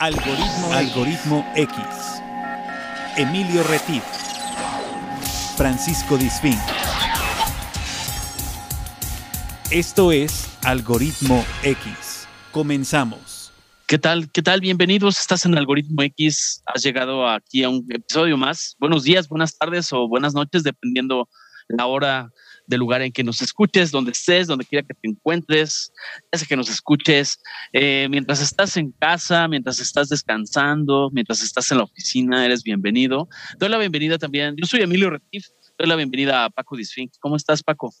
Algoritmo, Algoritmo X. Emilio Retif. Francisco Disfín. Esto es Algoritmo X. Comenzamos. ¿Qué tal? ¿Qué tal? Bienvenidos. Estás en Algoritmo X. Has llegado aquí a un episodio más. Buenos días, buenas tardes o buenas noches, dependiendo la hora del lugar en que nos escuches, donde estés, donde quiera que te encuentres, ya que nos escuches, eh, mientras estás en casa, mientras estás descansando, mientras estás en la oficina, eres bienvenido. Doy la bienvenida también. Yo soy Emilio Retif, doy la bienvenida a Paco Disfink. ¿Cómo estás, Paco?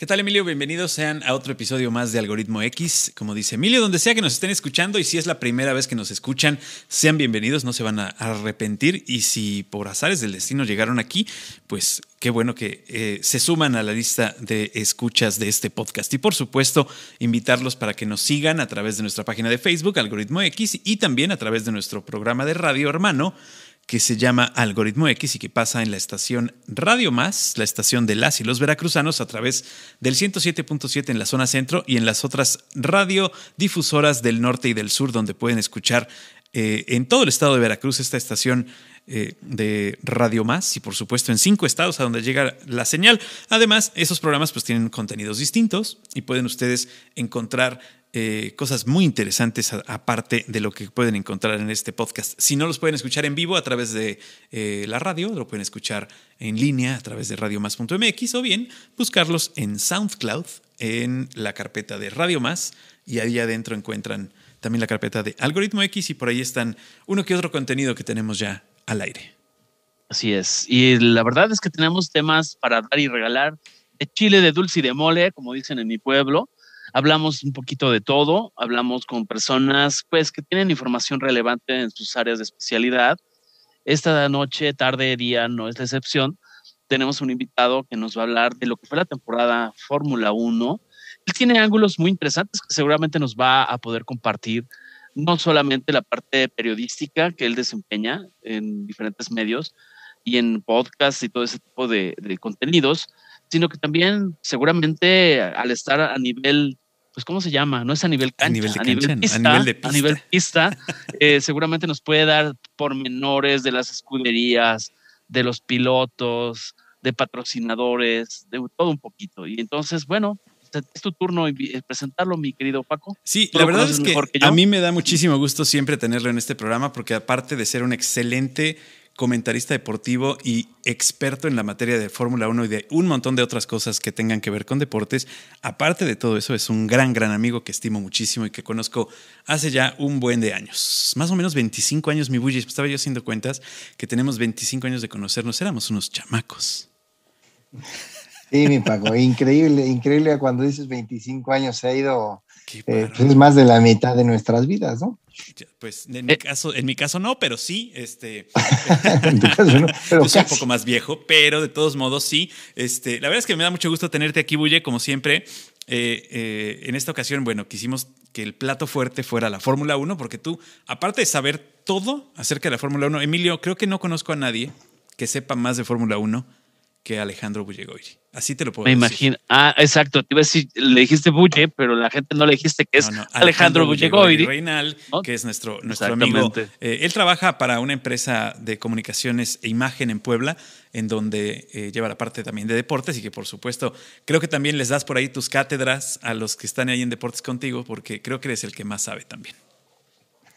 ¿Qué tal, Emilio? Bienvenidos sean a otro episodio más de Algoritmo X. Como dice Emilio, donde sea que nos estén escuchando y si es la primera vez que nos escuchan, sean bienvenidos, no se van a arrepentir. Y si por azares del destino llegaron aquí, pues qué bueno que eh, se suman a la lista de escuchas de este podcast. Y por supuesto, invitarlos para que nos sigan a través de nuestra página de Facebook, Algoritmo X, y también a través de nuestro programa de radio hermano que se llama Algoritmo X y que pasa en la estación Radio Más, la estación de las y los veracruzanos, a través del 107.7 en la zona centro y en las otras radiodifusoras del norte y del sur, donde pueden escuchar eh, en todo el estado de Veracruz esta estación eh, de Radio Más y por supuesto en cinco estados a donde llega la señal. Además, esos programas pues tienen contenidos distintos y pueden ustedes encontrar eh, cosas muy interesantes aparte de lo que pueden encontrar en este podcast. Si no los pueden escuchar en vivo a través de eh, la radio, lo pueden escuchar en línea a través de radiomás.mx o bien buscarlos en SoundCloud en la carpeta de Radio Más y ahí adentro encuentran también la carpeta de Algoritmo X y por ahí están uno que otro contenido que tenemos ya al aire. Así es. Y la verdad es que tenemos temas para dar y regalar de chile, de dulce y de mole, como dicen en mi pueblo Hablamos un poquito de todo, hablamos con personas pues que tienen información relevante en sus áreas de especialidad. Esta noche, tarde, día no es la excepción. Tenemos un invitado que nos va a hablar de lo que fue la temporada Fórmula 1. Él tiene ángulos muy interesantes que seguramente nos va a poder compartir no solamente la parte periodística que él desempeña en diferentes medios y en podcasts y todo ese tipo de, de contenidos, sino que también seguramente al estar a nivel, pues ¿cómo se llama? No es a nivel cancha, a nivel, de a nivel, pista, a nivel de pista, a nivel pista eh, seguramente nos puede dar pormenores de las escuderías, de los pilotos, de patrocinadores, de todo un poquito. Y entonces, bueno, es tu turno presentarlo, mi querido Paco. Sí, la verdad es que, que a mí me da muchísimo gusto siempre tenerlo en este programa porque aparte de ser un excelente comentarista deportivo y experto en la materia de Fórmula 1 y de un montón de otras cosas que tengan que ver con deportes. Aparte de todo eso, es un gran, gran amigo que estimo muchísimo y que conozco hace ya un buen de años. Más o menos 25 años, mi bully. Estaba yo haciendo cuentas que tenemos 25 años de conocernos. Éramos unos chamacos. Sí, mi Paco, increíble, increíble cuando dices 25 años se ha ido, eh, pues es más de la mitad de nuestras vidas, ¿no? Pues en mi caso, en mi caso no, pero sí, este, yo soy un poco más viejo, pero de todos modos sí. Este, la verdad es que me da mucho gusto tenerte aquí, Bulle, como siempre. Eh, eh, en esta ocasión, bueno, quisimos que el plato fuerte fuera la Fórmula 1, porque tú, aparte de saber todo acerca de la Fórmula 1, Emilio, creo que no conozco a nadie que sepa más de Fórmula 1 que Alejandro Bullegoiri. Así te lo puedo Me imagino. Ah, exacto. Te iba a decir, le dijiste Bulle, pero la gente no le dijiste que es Alejandro, Alejandro Reinal, que es nuestro, nuestro amigo. Eh, él trabaja para una empresa de comunicaciones e imagen en Puebla, en donde eh, lleva la parte también de deportes y que por supuesto creo que también les das por ahí tus cátedras a los que están ahí en deportes contigo, porque creo que eres el que más sabe también.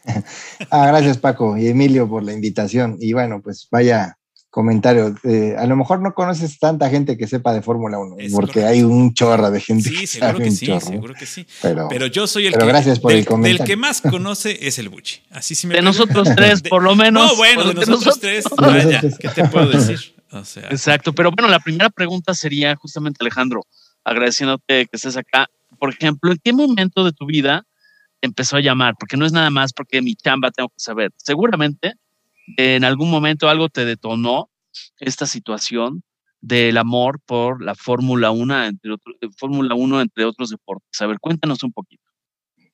ah, gracias Paco y Emilio por la invitación. Y bueno, pues vaya comentario. Eh, a lo mejor no conoces tanta gente que sepa de Fórmula 1, porque hay un chorro de gente. Sí, seguro que sí, seguro que sí. Pero, yo soy el que, gracias por el comentario. que más conoce es el Buchi. Así sí me De nosotros tres, por lo menos. No, bueno, de nosotros, tres, vaya, ¿qué te puedo decir? Exacto, pero bueno, la primera pregunta sería justamente, Alejandro, agradeciéndote que estés acá. Por ejemplo, ¿en qué momento de tu vida empezó a llamar? Porque no es nada más porque mi chamba tengo que saber. Seguramente en algún momento algo te detonó esta situación del amor por la Fórmula 1, entre otros, Fórmula 1 entre otros deportes. A ver, cuéntanos un poquito.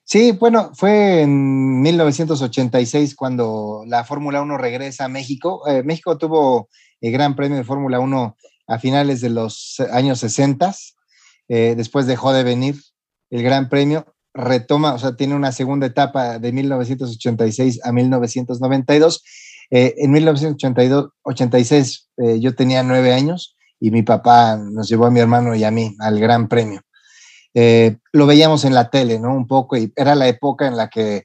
Sí, bueno, fue en 1986 cuando la Fórmula 1 regresa a México. Eh, México tuvo el Gran Premio de Fórmula 1 a finales de los años 60. Eh, después dejó de venir el Gran Premio retoma, o sea, tiene una segunda etapa de 1986 a 1992. Eh, en 1986 eh, yo tenía nueve años y mi papá nos llevó a mi hermano y a mí al Gran Premio. Eh, lo veíamos en la tele, ¿no? Un poco, y era la época en la que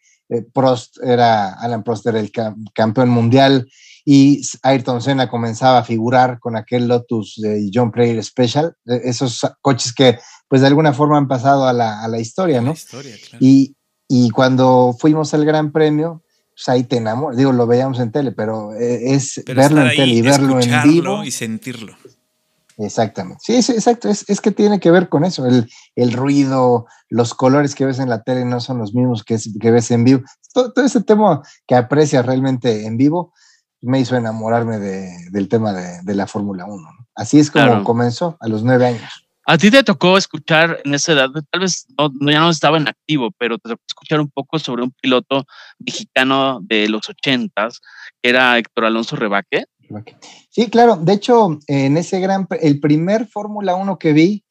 Prost era, Alan Prost era el campeón mundial y Ayrton Senna comenzaba a figurar con aquel Lotus de John Player Special, esos coches que pues de alguna forma han pasado a la, a la historia, ¿no? y, y, cuando fuimos al Gran Premio, pues ahí te enamoras, digo, lo veíamos en tele, pero eh, es verlo en tele y verlo en vivo. Y sentirlo. Exactamente. Sí, sí exacto. Es, es, que tiene que ver con eso. El, el, ruido, los colores que ves en la tele no son los mismos que, que ves en vivo. Todo, todo, ese tema que aprecias realmente en vivo me hizo enamorarme de, del tema de, de la Fórmula 1. Así es como comenzó a los nueve años. A ti te tocó escuchar en esa edad, tal vez no, ya no estaba en activo, pero te tocó escuchar un poco sobre un piloto mexicano de los ochentas, que era Héctor Alonso Rebaque. Sí, claro. De hecho, en ese gran, el primer Fórmula 1 que vi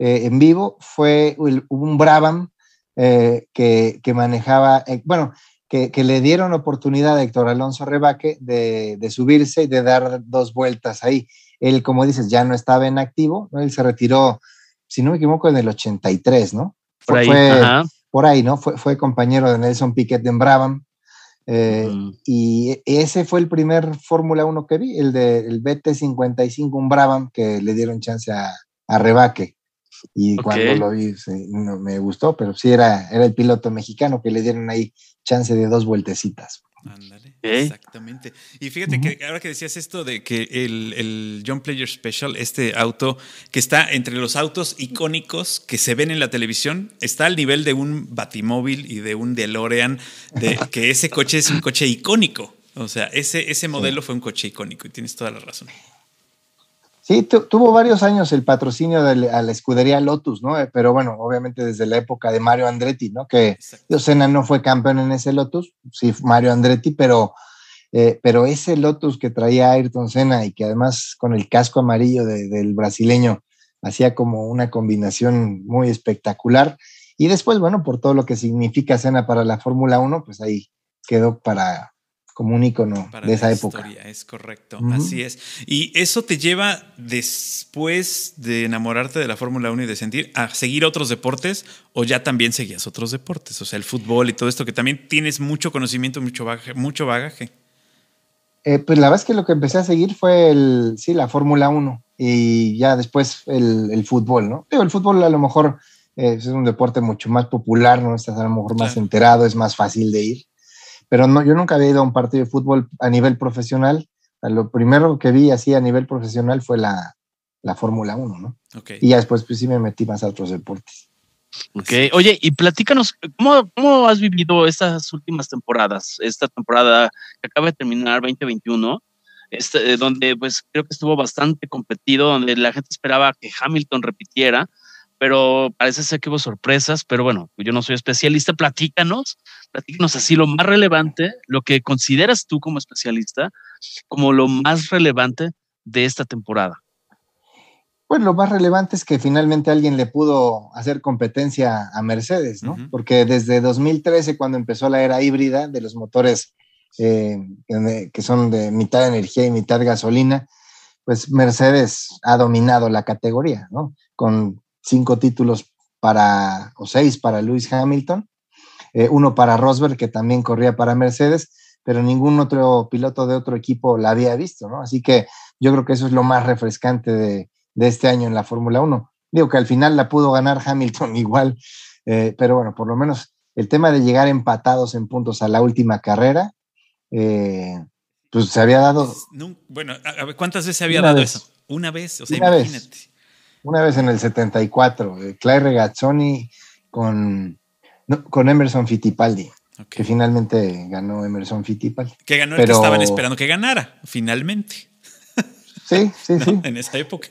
eh, en vivo fue un Brabham eh, que, que, manejaba, eh, bueno, que, le dieron oportunidad a Héctor Alonso Rebaque de subirse y de dar dos vueltas ahí. Él, como dices, ya no estaba en activo, ¿no? Él se retiró, si no me equivoco, en el 83, ¿no? Por ahí, fue, por ahí ¿no? Fue, fue, compañero de Nelson Piquet en Brabham. Eh, y ese fue el primer Fórmula 1 que vi, el del BT55, un Brabham que le dieron chance a, a Rebaque. Y cuando lo vi, no, me gustó, pero sí era, era el piloto mexicano que le dieron ahí chance de dos vueltecitas. Exactamente. Y fíjate que ahora que decías esto de que el, el, John Player Special, este auto que está entre los autos icónicos que se ven en la televisión, está al nivel de un Batimóvil y de un DeLorean, de que ese coche es un coche icónico. O sea, ese, ese modelo fue un coche icónico y tienes toda la razón. Sí, tuvo varios años el patrocinio de a la escudería Lotus, ¿no? Eh, pero bueno, obviamente desde la época de Mario Andretti, ¿no? Que Senna no fue campeón en ese Lotus, sí, Mario Andretti, pero, eh, pero ese Lotus que traía Ayrton Senna y que además con el casco amarillo del brasileño hacía como una combinación muy espectacular. Y después, bueno, por todo lo que significa Senna para la Fórmula 1, pues ahí quedó para, como un icono de esa época. es correcto, así es. Y eso te lleva después de enamorarte de la Fórmula 1 y de sentir a seguir otros deportes o ya también seguías otros deportes, o sea, el fútbol y todo esto que también tienes mucho conocimiento, mucho bagaje. Mucho bagaje. Eh, pues la verdad es que lo que empecé a seguir fue el, sí, la Fórmula 1 y ya después el, fútbol, ¿no? Digo, el fútbol a lo mejor eh, es un deporte mucho más popular, ¿no? Estás a lo mejor más enterado, es más fácil de ir pero no, yo nunca había ido a un partido de fútbol a nivel profesional. Lo primero que vi así a nivel profesional fue la, la Fórmula 1, ¿no? Y ya después pues sí me metí más a otros deportes. Ok, oye, y platícanos, ¿cómo, ¿cómo has vivido estas últimas temporadas? Esta temporada que acaba de terminar 2021, este, donde pues creo que estuvo bastante competido, donde la gente esperaba que Hamilton repitiera, pero parece ser que hubo sorpresas, pero bueno, yo no soy especialista, platícanos, platícanos así lo más relevante, lo que consideras tú como especialista, como lo más relevante de esta temporada. Pues lo más relevante es que finalmente alguien le pudo hacer competencia a Mercedes, ¿no? Porque desde 2013, cuando empezó la era híbrida de los motores eh, que son de mitad energía y mitad gasolina, pues Mercedes ha dominado la categoría, ¿no? Con cinco títulos para, o seis para Lewis Hamilton, eh, uno para Rosberg, que también corría para Mercedes, pero ningún otro piloto de otro equipo la había visto, ¿no? Así que yo creo que eso es lo más refrescante de, este año en la Fórmula 1. Digo que al final la pudo ganar Hamilton igual, eh, pero bueno, por lo menos el tema de llegar empatados en puntos a la última carrera, eh, pues se había dado. Bueno, ¿cuántas veces se había dado eso? Una vez, o sea, imagínate. Una vez en el 74, eh, Claire Regazzoni con, con Emerson Fittipaldi. Que finalmente ganó Emerson Fittipaldi. Que ganó el que estaban esperando que ganara, finalmente. Sí, sí, sí. En esa época.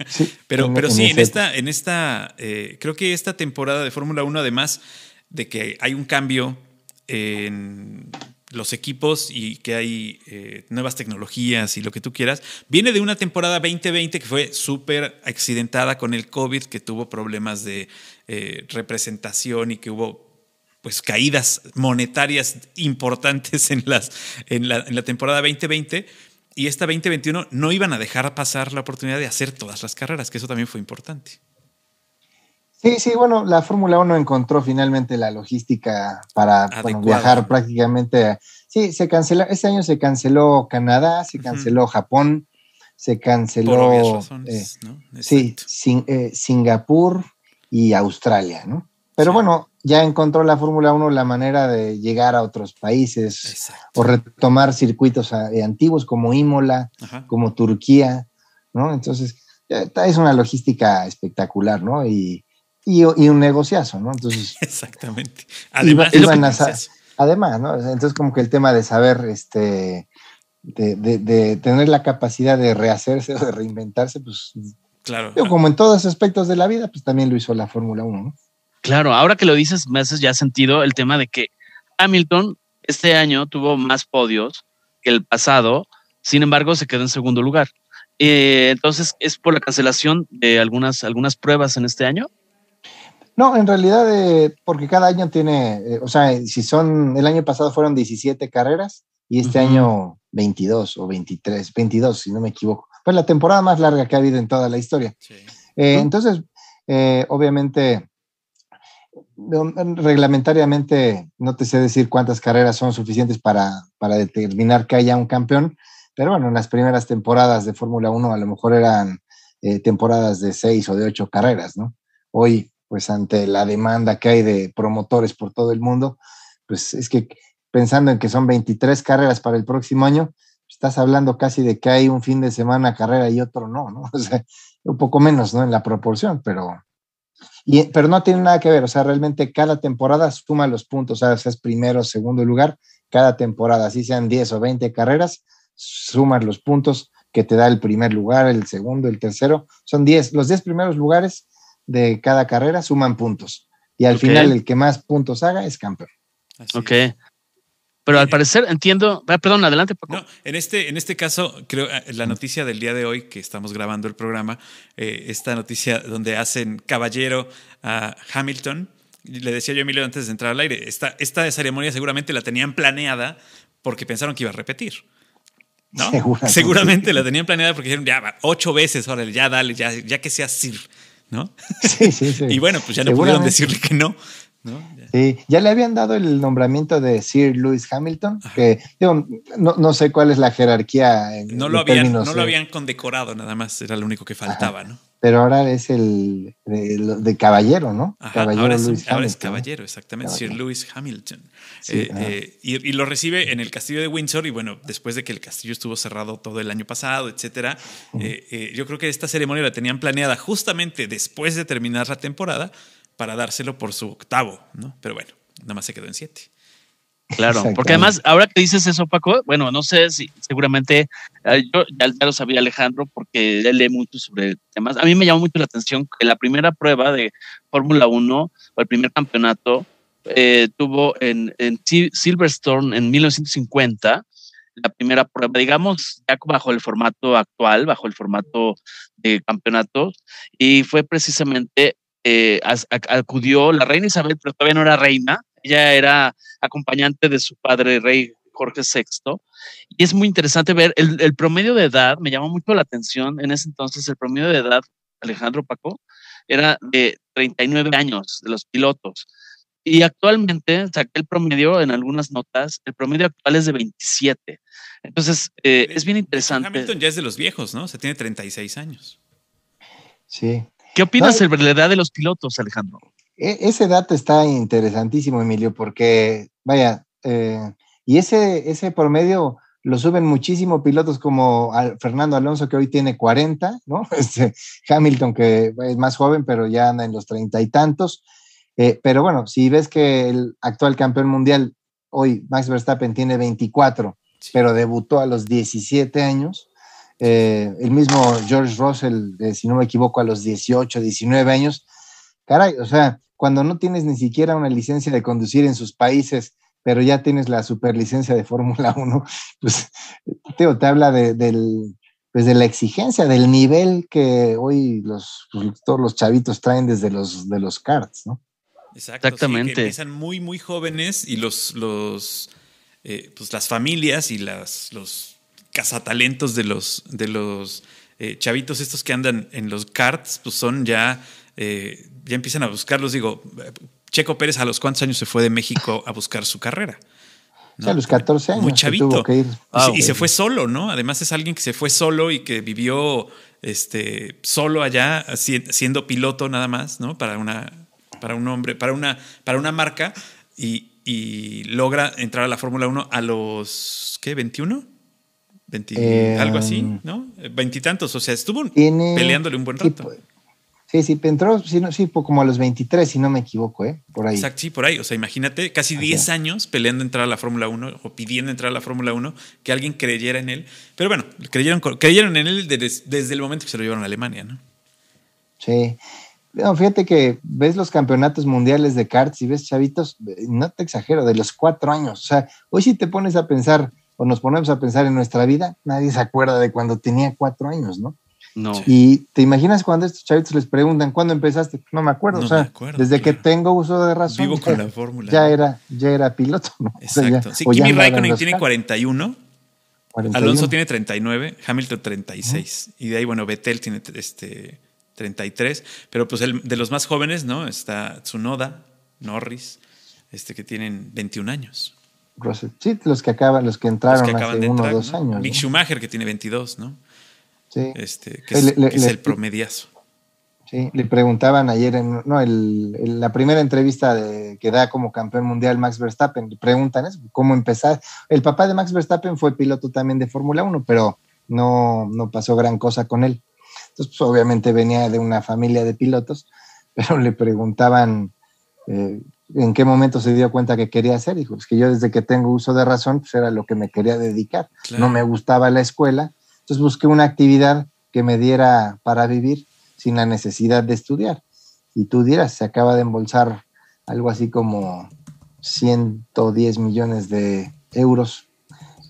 pero, pero sí, en, esta, en esta, eh, creo que esta temporada de Fórmula 1, además de que hay un cambio en los equipos y que hay eh, nuevas tecnologías y lo que tú quieras. Viene de una temporada 2020 que fue súper accidentada con el COVID, que tuvo problemas de eh, representación y que hubo pues caídas monetarias importantes en, las, la, en la temporada 2020 y esta 2021 no iban a dejar pasar la oportunidad de hacer todas las carreras, que eso también fue importante. Sí, sí, bueno, la Fórmula 1 encontró finalmente la logística para viajar prácticamente. Sí, se canceló, este año se canceló Canadá, se canceló Japón, se canceló eh, sí, eh, Singapur y Australia, ¿no? Pero bueno, ya encontró la Fórmula 1 la manera de llegar a otros países o retomar circuitos eh, antiguos como Imola, como Turquía, ¿no? Entonces, es una logística espectacular, ¿no? Y, y, un negociazo, ¿no? Entonces, Exactamente. Además, además, ¿no? Entonces, como que el tema de saber, este, de, de, tener la capacidad de rehacerse o de reinventarse, pues, claro. como en todos los aspectos de la vida, pues también lo hizo la Fórmula 1, ¿no? Claro, ahora que lo dices, me hace ya sentido el tema de que Hamilton este año tuvo más podios que el pasado, sin embargo, se quedó en segundo lugar. Eh, entonces, ¿es por la cancelación de algunas, algunas pruebas en este año? No, en realidad, eh, porque cada año tiene, eh, o sea, si son, el año pasado fueron 17 carreras y este año 22 o 23, 22, si no me equivoco. Fue la temporada más larga que ha habido en toda la historia. Entonces, obviamente, reglamentariamente no te sé decir cuántas carreras son suficientes para, para determinar que haya un campeón, pero bueno, en las primeras temporadas de Fórmula 1 a lo mejor eran eh, temporadas de seis o de ocho carreras, ¿no? Hoy, pues ante la demanda que hay de promotores por todo el mundo, pues es que pensando en que son 23 carreras para el próximo año, estás hablando casi de que hay un fin de semana carrera y otro no, ¿no? O sea, un poco menos, ¿no? En la proporción, pero, pero no tiene nada que ver, o sea, realmente cada temporada suma los puntos, o sea, es primero, segundo lugar, cada temporada, así sean 10 o 20 carreras, sumas los puntos que te da el primer lugar, el segundo, el tercero, son 10, los 10 primeros lugares de cada carrera suman puntos y al final el que más puntos haga es campeón. ok. Pero al parecer entiendo, ah, perdón, adelante. No, en este, en este caso, creo ah, la noticia del día de hoy que estamos grabando el programa, eh, esta noticia donde hacen caballero a Hamilton, le decía yo a Emilio antes de entrar al aire, esta, esta ceremonia seguramente la tenían planeada porque pensaron que iba a repetir. ¿no? Seguramente. la tenían planeada porque dijeron, ya, ocho veces, órale, ya dale, ya, ya que sea Sir, ¿no? Sí, sí, sí. y bueno, pues ya no pudieron decirle que no. Sí, ya le habían dado el nombramiento de Sir Lewis Hamilton, que no, no, sé cuál es la jerarquía. no, lo habían, no lo habían condecorado, nada más, era lo único que faltaba, ¿no? Pero ahora es el de, caballero, ¿no? caballero ahora, es, caballero, exactamente, Sir Lewis Hamilton. Eh, eh, y, lo recibe en el castillo de Windsor y bueno, después de que el castillo estuvo cerrado todo el año pasado, etcétera, eh, yo creo que esta ceremonia la tenían planeada justamente después de terminar la temporada para dárselo por su octavo, ¿no? Pero bueno, nada más se quedó en siete. Claro, porque además, ahora que dices eso, Paco, bueno, no sé si seguramente eh, yo ya, lo sabía Alejandro porque él lee mucho sobre temas. A mí me llamó mucho la atención que la primera prueba de Fórmula 1 o el primer campeonato eh, tuvo en, en, Silverstone en 1950 la primera prueba, digamos, ya bajo el formato actual, bajo el formato de campeonatos, y fue precisamente eh, acudió la reina Isabel, pero todavía no era reina, ella era acompañante de su padre, rey Jorge VI. Y es muy interesante ver el, promedio de edad, me llamó mucho la atención en ese entonces, el promedio de edad, Alejandro Paco, era de 39 años de los pilotos. Y actualmente, saqué el promedio en algunas notas, el promedio actual es de 27. Entonces, eh, es bien interesante. Hamilton ya es de los viejos, ¿no? O sea, tiene 36 años. Sí, ¿Qué opinas sobre la edad de los pilotos, Alejandro? E, ese dato está interesantísimo, Emilio, porque, vaya, eh, y ese, ese promedio lo suben muchísimo pilotos como Fernando Alonso, que hoy tiene 40, ¿no? Este, Hamilton, que es más joven, pero ya anda en los treinta y tantos. Eh, pero bueno, si ves que el actual campeón mundial hoy, Max Verstappen, tiene 24, pero debutó a los 17 años, eh, el mismo George Russell, si no me equivoco, a los 18, 19 años. Caray, o sea, cuando no tienes ni siquiera una licencia de conducir en sus países, pero ya tienes la superlicencia de Fórmula 1, pues te habla de, del, pues de la exigencia, del nivel que hoy los, pues, todos los chavitos traen desde los, de los karts, ¿no? Exactamente. empiezan muy, muy jóvenes y los, los eh, pues las familias y las, los cazatalentos de los, de los eh, chavitos estos que andan en los karts, pues son ya, eh, ya empiezan a buscarlos. Digo, Checo Pérez a los cuántos años se fue de México a buscar su carrera. a los 14 años. Muy chavito. y, se, fue solo, ¿no? Además es alguien que se fue solo y que vivió este, solo allá, siendo piloto nada más, ¿no? Para una, para un hombre, para una, para una marca y, logra entrar a la Fórmula 1 a los, ¿qué? ¿21? algo así, em, ¿no? Veintitantos, o sea, estuvo peleándole un buen rato. Sí, sí, entró, sí, sí, como a los 23, si no me equivoco, ¿eh? Por ahí. Exacto, sí, por ahí. O sea, imagínate, casi 10 años peleando entrar a la Fórmula 1 o pidiendo entrar a la Fórmula 1, que alguien creyera en él. Pero bueno, creyeron, creyeron en él desde, el momento que se lo llevaron a Alemania, ¿no? Sí. fíjate que ves los campeonatos mundiales de karts y ves chavitos, no te exagero, de los cuatro años. O sea, hoy si te pones a pensar o nos ponemos a pensar en nuestra vida, nadie se acuerda de cuando tenía cuatro años, ¿no? No. Y te imaginas cuando estos chavitos les preguntan, ¿cuándo empezaste? No me acuerdo, o sea, desde que tengo uso de razón. Vivo con la fórmula. Ya era, ya era piloto, ¿no? Exacto. sí, Kimi Raikkonen tiene 41, Alonso tiene 39, Hamilton 36. Y de ahí, bueno, Vettel tiene este, 33. Pero pues el, de los más jóvenes, ¿no? Está Tsunoda, Norris, este, que tienen 21 años. Sí, los que acaban, los que entraron hace uno o dos años. Mick Schumacher, que tiene 22, ¿no? Sí. Este, que es, el promediazo. Sí, le preguntaban ayer en, no, el, la primera entrevista de, que da como campeón mundial Max Verstappen, le preguntan eso, cómo empezar. El papá de Max Verstappen fue piloto también de Fórmula 1, pero no, no pasó gran cosa con él. Entonces, pues, obviamente venía de una familia de pilotos, pero le preguntaban eh, en qué momento se dio cuenta que quería hacer. Dijo, es que yo desde que tengo uso de razón, pues era lo que me quería dedicar. No me gustaba la escuela, entonces busqué una actividad que me diera para vivir sin la necesidad de estudiar. Y tú dirás, se acaba de embolsar algo así como 110 millones de euros,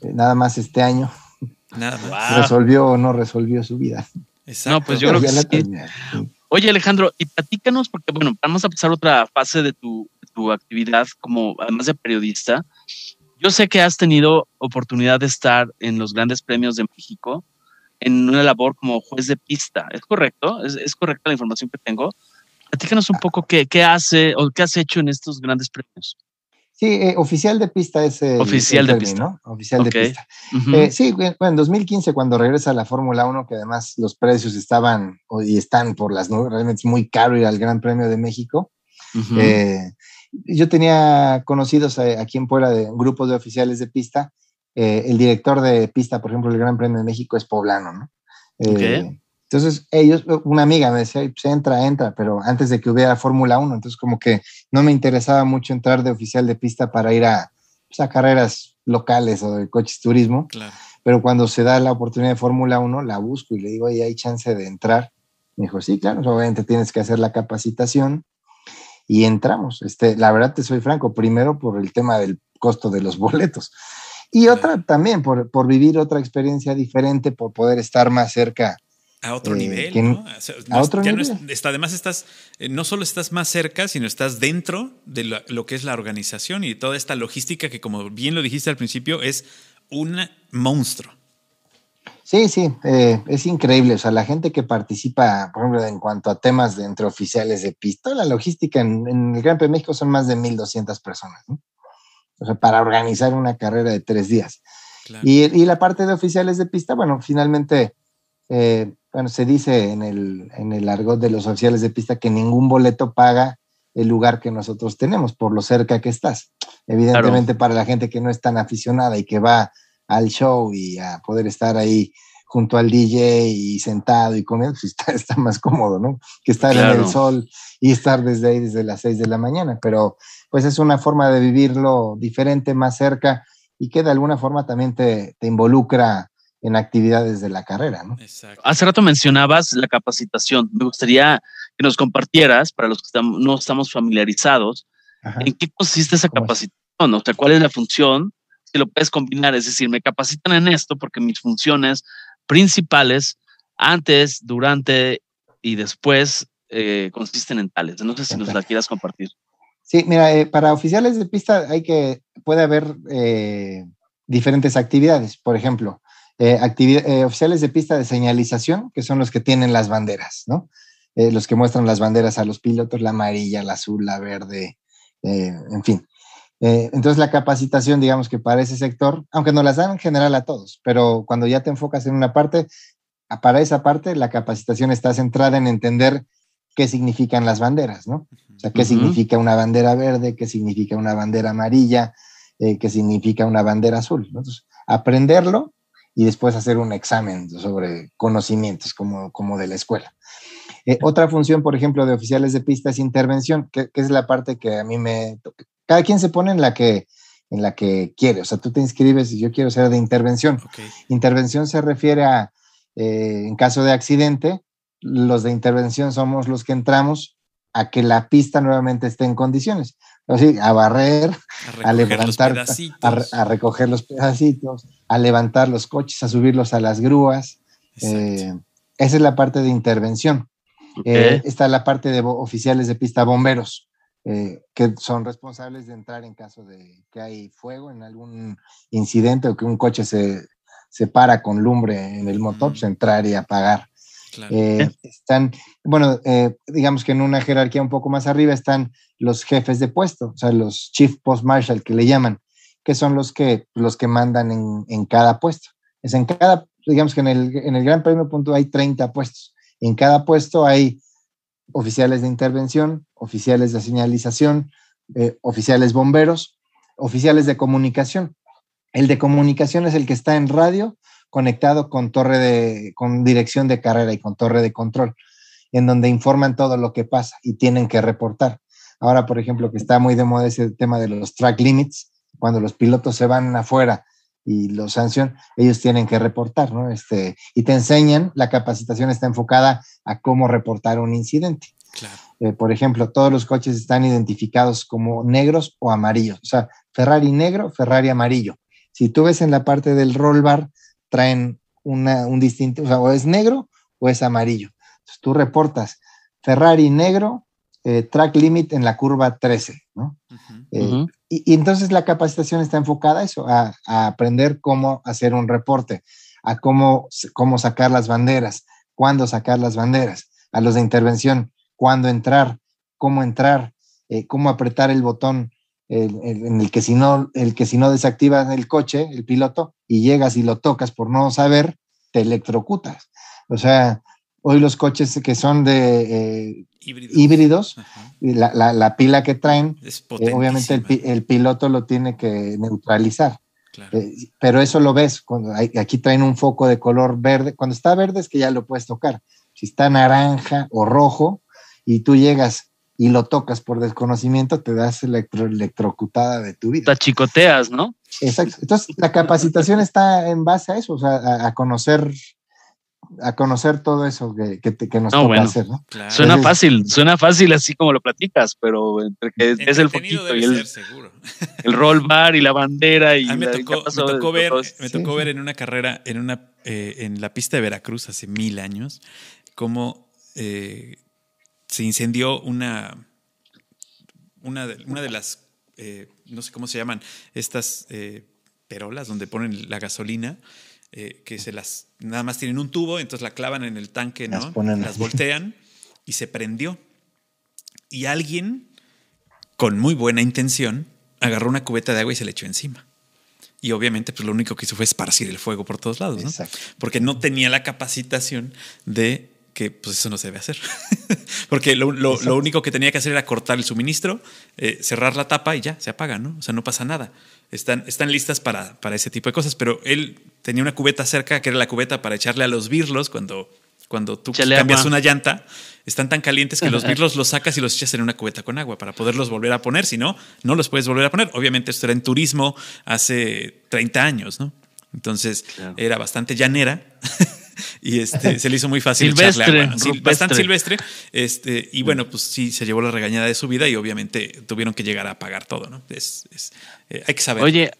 eh, nada más este año. Nada más. ¿Resolvió o no resolvió su vida? No, pues yo creo que Oye, Alejandro, y platícanos, porque bueno, vamos a pasar otra fase de tu, actividad como, además de periodista. Yo sé que has tenido oportunidad de estar en los grandes premios de México en una labor como juez de pista. ¿Es correcto? ¿Es, correcta la información que tengo? Platícanos un poco qué, qué hace o qué has hecho en estos grandes premios. Sí, eh, oficial de pista es el, oficial de pista. ¿no? Oficial de pista. Eh, sí, bueno, en 2015 cuando regresa a la Fórmula 1, que además los precios estaban y están por las nubes, realmente es muy caro ir al Gran Premio de México. Eh, yo tenía conocidos aquí en Puebla de grupos de oficiales de pista. el director de pista, por ejemplo, del Gran Premio de México es poblano, ¿no? Entonces, ellos, una amiga me decía, pues entra, entra, pero antes de que hubiera Fórmula 1, entonces como que no me interesaba mucho entrar de oficial de pista para ir a, pues, a carreras locales o de coches turismo. Pero cuando se da la oportunidad de Fórmula 1, la busco y le digo, ahí hay chance de entrar. Me dijo, sí, claro, obviamente tienes que hacer la capacitación y entramos. Este, la verdad te soy franco, primero por el tema del costo de los boletos. Y otra también por, por vivir otra experiencia diferente, por poder estar más cerca a otro eh, nivel, ¿no? a otro nivel. está, además estás, eh, no solo estás más cerca, sino estás dentro de lo, que es la organización y toda esta logística que, como bien lo dijiste al principio, es un monstruo. Sí, sí, eh, es increíble. O sea, la gente que participa, por ejemplo, en cuanto a temas de entre oficiales de pista, la logística en, el Gran Premio de México son más de 1.200 personas, ¿no? O sea, para organizar una carrera de tres días. Y, y, la parte de oficiales de pista, bueno, finalmente eh, bueno, se dice en el, en el argot de los oficiales de pista que ningún boleto paga el lugar que nosotros tenemos por lo cerca que estás. Evidentemente para la gente que no es tan aficionada y que va al show y a poder estar ahí junto al DJ y sentado y comiendo, pues está, está más cómodo, ¿no? Que estar en el sol y estar desde ahí desde las seis de la mañana. Pero pues es una forma de vivirlo diferente, más cerca y que de alguna forma también te, te involucra en actividades de la carrera. ¿no? Hace rato mencionabas la capacitación. Me gustaría que nos compartieras, para los que no estamos familiarizados, en qué consiste esa capacitación, o sea, cuál es la función, si lo puedes combinar, es decir, me capacitan en esto porque mis funciones principales antes, durante y después eh, consisten en tales. No sé si nos la quieras compartir. Sí, mira, eh, para oficiales de pista hay que, puede haber eh, diferentes actividades. Por ejemplo, eh, oficiales de pista de señalización, que son los que tienen las banderas, ¿no? los que muestran las banderas a los pilotos, la amarilla, la azul, la verde, en fin. Entonces la capacitación, digamos que para ese sector, aunque no las dan en general a todos, pero cuando ya te enfocas en una parte, para esa parte la capacitación está centrada en entender qué significan las banderas, ¿no? O sea, qué significa una bandera verde, qué significa una bandera amarilla, eh, qué significa una bandera azul. Entonces, aprenderlo y después hacer un examen sobre conocimientos como, como de la escuela. Eh, otra función, por ejemplo, de oficiales de pista es intervención, que, es la parte que a mí me... Cada quien se pone en la que, en la que quiere. O sea, tú te inscribes y yo quiero ser de intervención. Intervención se refiere a, eh, en caso de accidente, los de intervención somos los que entramos a que la pista nuevamente esté en condiciones. Así, a barrer, a, levantar, a, recoger los pedacitos, a levantar los coches, a subirlos a las grúas. Eh, esa es la parte de intervención. Eh, está la parte de oficiales de pista bomberos, eh, que son responsables de entrar en caso de que hay fuego en algún incidente o que un coche se, se para con lumbre en el motor, pues entrar y apagar. Eh, están, bueno, eh, digamos que en una jerarquía un poco más arriba están los jefes de puesto, o sea, los chief post marshal que le llaman, que son los que, los que mandan en, en cada puesto. Es en cada, digamos que en el, en el Gran Premio Punto hay 30 puestos. En cada puesto hay oficiales de intervención, oficiales de señalización, eh, oficiales bomberos, oficiales de comunicación. El de comunicación es el que está en radio conectado con torre de, con dirección de carrera y con torre de control, en donde informan todo lo que pasa y tienen que reportar. Ahora, por ejemplo, que está muy de moda ese tema de los track limits, cuando los pilotos se van afuera y los sancionan, ellos tienen que reportar, ¿no? Este, y te enseñan, la capacitación está enfocada a cómo reportar un incidente. Eh, por ejemplo, todos los coches están identificados como negros o amarillos. O sea, Ferrari negro, Ferrari amarillo. Si tú ves en la parte del roll bar, traen un distinto, o sea, o es negro o es amarillo. Entonces tú reportas Ferrari negro, eh, track limit en la curva 13, ¿no? Eh, y, entonces la capacitación está enfocada a eso, a, aprender cómo hacer un reporte, a cómo, cómo sacar las banderas, cuándo sacar las banderas, a los de intervención, cuándo entrar, cómo entrar, eh, cómo apretar el botón en el que si no, el que si no desactivas el coche, el piloto, y llegas y lo tocas por no saber, te electrocutas. O sea, hoy los coches que son de eh, híbridos, la, pila que traen, eh, obviamente el, piloto lo tiene que neutralizar. Eh, pero eso lo ves cuando aquí traen un foco de color verde. Cuando está verde es que ya lo puedes tocar. Si está naranja o rojo y tú llegas y lo tocas por desconocimiento, te das electro, electrocutada de tu vida. Te chicoteas, ¿no? Exacto. Entonces, la capacitación está en base a eso, o sea, a, conocer a conocer todo eso que, que, nos toca hacer, ¿no? Suena fácil, suena fácil así como lo platicas, pero entre que es el poquito y el, el roll bar y la bandera y a mí me tocó, ver, me tocó ver en una carrera en una eh, en la pista de Veracruz hace mil años cómo eh, se incendió una, una, de, una de las, eh, no sé cómo se llaman, estas eh, perolas donde ponen la gasolina, eh, que se las, nada más tienen un tubo, entonces la clavan en el tanque, ¿no? Las, voltean y se prendió. Y alguien, con muy buena intención, agarró una cubeta de agua y se le echó encima. Y obviamente, pues lo único que hizo fue esparcir el fuego por todos lados, ¿no? Porque no tenía la capacitación de que pues eso no se debe hacer. Porque lo, único que tenía que hacer era cortar el suministro, eh, cerrar la tapa y ya, se apaga, ¿no? O sea, no pasa nada. Están, están listas para, para ese tipo de cosas, pero él tenía una cubeta cerca, que era la cubeta para echarle a los birlos cuando, cuando tú cambias una llanta. Están tan calientes que los birlos los sacas y los echas en una cubeta con agua para poderlos volver a poner. Si no, no los puedes volver a poner. Obviamente esto era en turismo hace 30 años, ¿no? Entonces era bastante llanera. y este, se le hizo muy fácil silvestre, bastante silvestre. Este, y bueno, pues sí, se llevó la regañada de su vida y obviamente tuvieron que llegar a pagar todo, ¿no? Es, eh, hay que saber. Oye,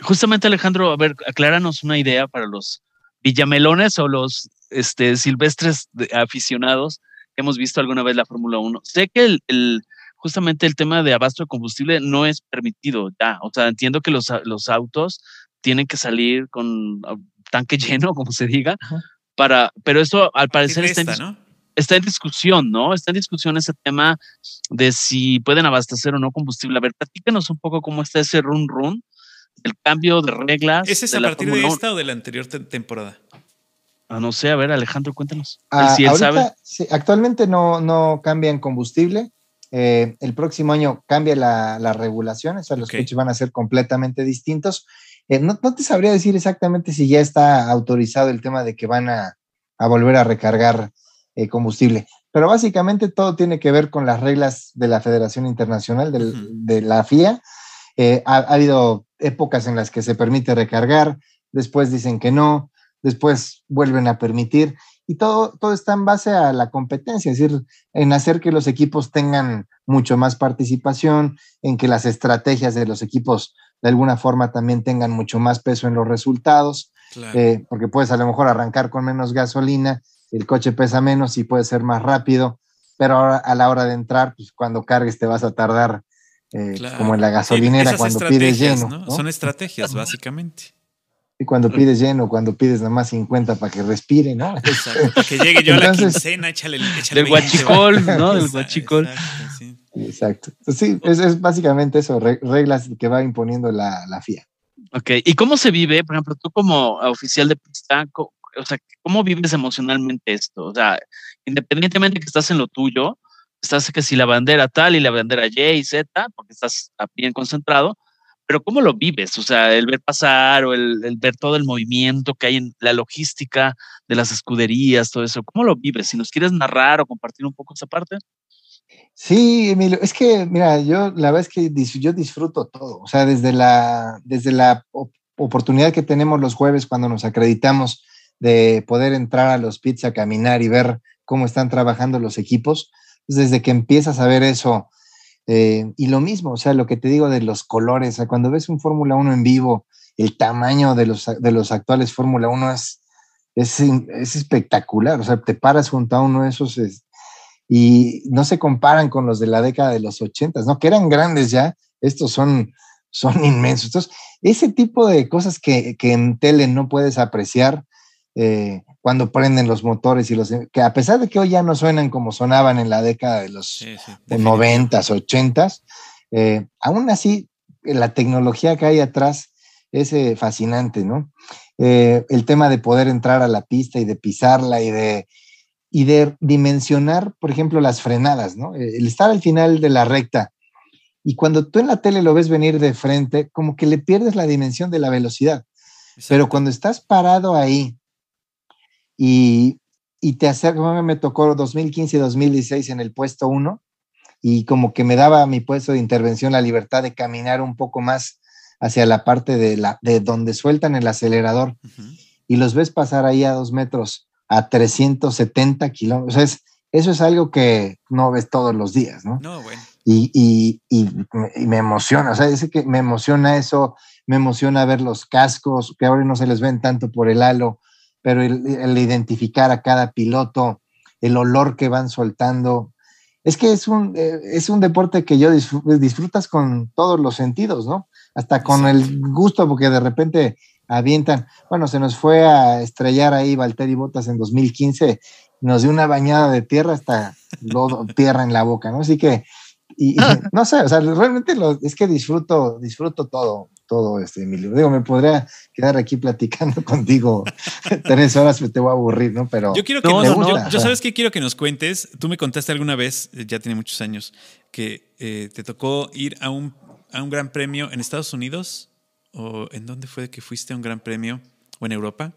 justamente Alejandro, a ver, acláranos una idea para los villamelones o los este, silvestres aficionados que hemos visto alguna vez la Fórmula 1. Sé que el, justamente el tema de abasto de combustible no es permitido ya. O sea, entiendo que los, los autos tienen que salir con ah, tanque lleno, como se diga, para, pero eso al parecer está, en, está en discusión, ¿no? Está en discusión ese tema de si pueden abastecer o no combustible. A ver, platícanos un poco cómo está ese run run, el cambio de reglas. ¿Es a partir de esta o de la anterior temporada? Ah, no sé, a ver, Alejandro, cuéntanos. Ah, si él sabe. actualmente no, no cambian combustible. Eh, el próximo año cambia la, la regulación, o sea, los coches van a ser completamente distintos. Eh, no, te sabría decir exactamente si ya está autorizado el tema de que van a, volver a recargar eh, combustible, pero básicamente todo tiene que ver con las reglas de la Federación Internacional de la FIA. Eh, ha, habido épocas en las que se permite recargar, después dicen que no, después vuelven a permitir y todo, todo está en base a la competencia, es decir, en hacer que los equipos tengan mucho más participación, en que las estrategias de los equipos de alguna forma también tengan mucho más peso en los resultados, eh, porque puedes a lo mejor arrancar con menos gasolina, el coche pesa menos y puede ser más rápido, pero ahora, a la hora de entrar, pues cuando cargues te vas a tardar eh, como en la gasolinera cuando pides lleno. Son estrategias, básicamente. Y cuando pides lleno, cuando pides nada más 50 para que respire, ¿no? Exacto, para que llegue yo a la quincena, échale, échale Del guachicol, ¿no? Del guachicol. Exacto. Sí, es, básicamente eso, reglas que va imponiendo la, la, FIA. Ok, ¿y cómo se vive, por ejemplo, tú como oficial de pista, o sea, cómo vives emocionalmente esto? O sea, independientemente que estás en lo tuyo, estás que si la bandera tal y la bandera Y y Z, porque estás bien concentrado, pero ¿cómo lo vives? O sea, el ver pasar o el, ver todo el movimiento que hay en la logística de las escuderías, todo eso, ¿cómo lo vives? Si nos quieres narrar o compartir un poco esa parte. Sí, Emilio, es que, mira, yo la verdad es que yo disfruto todo, o sea, desde la, desde la oportunidad que tenemos los jueves cuando nos acreditamos de poder entrar a los pits a caminar y ver cómo están trabajando los equipos, desde que empiezas a ver eso, eh, y lo mismo, o sea, lo que te digo de los colores, cuando ves un Fórmula 1 en vivo, el tamaño de los, de los actuales Fórmula 1 es, es, es, espectacular, o sea, te paras junto a uno de esos y no se comparan con los de la década de los ochentas, ¿no? Que eran grandes ya, estos son, son inmensos. Entonces, ese tipo de cosas que, en tele no puedes apreciar eh, cuando prenden los motores y los que a pesar de que hoy ya no suenan como sonaban en la década de los noventas, ochentas, eh, aún así la tecnología que hay atrás es eh, fascinante, ¿no? el tema de poder entrar a la pista y de pisarla y de y de dimensionar, por ejemplo, las frenadas, ¿no? El estar al final de la recta y cuando tú en la tele lo ves venir de frente, como que le pierdes la dimensión de la velocidad. Pero cuando estás parado ahí y, y te acercas, me tocó 2015 y 2016 en el puesto 1 y como que me daba mi puesto de intervención la libertad de caminar un poco más hacia la parte de, la, de donde sueltan el acelerador y los ves pasar ahí a dos metros a 370 kilómetros. O sea, eso es algo que no ves todos los días, ¿no? No, bueno. Y, y, y, me emociona, o sea, es que me emociona eso, me emociona ver los cascos, que ahora no se les ven tanto por el halo, pero el, identificar a cada piloto, el olor que van soltando. Es que es un, eh, es un deporte que yo disfrutas con todos los sentidos, ¿no? Hasta con el gusto, porque de repente avientan. Bueno, se nos fue a estrellar ahí Valtteri Botas en 2015, nos dio una bañada de tierra hasta lodo, tierra en la boca, ¿no? Así que, y, no sé, o sea, realmente lo, es que disfruto, disfruto todo, todo este, Emilio. Digo, me podría quedar aquí platicando contigo tres horas, pero te voy a aburrir, ¿no? Pero yo quiero que nos, yo, sabes que quiero que nos cuentes. Tú me contaste alguna vez, ya tiene muchos años, que eh, te tocó ir a un, a un gran premio en Estados Unidos ¿O en dónde fue que fuiste a un gran premio? ¿O en Europa?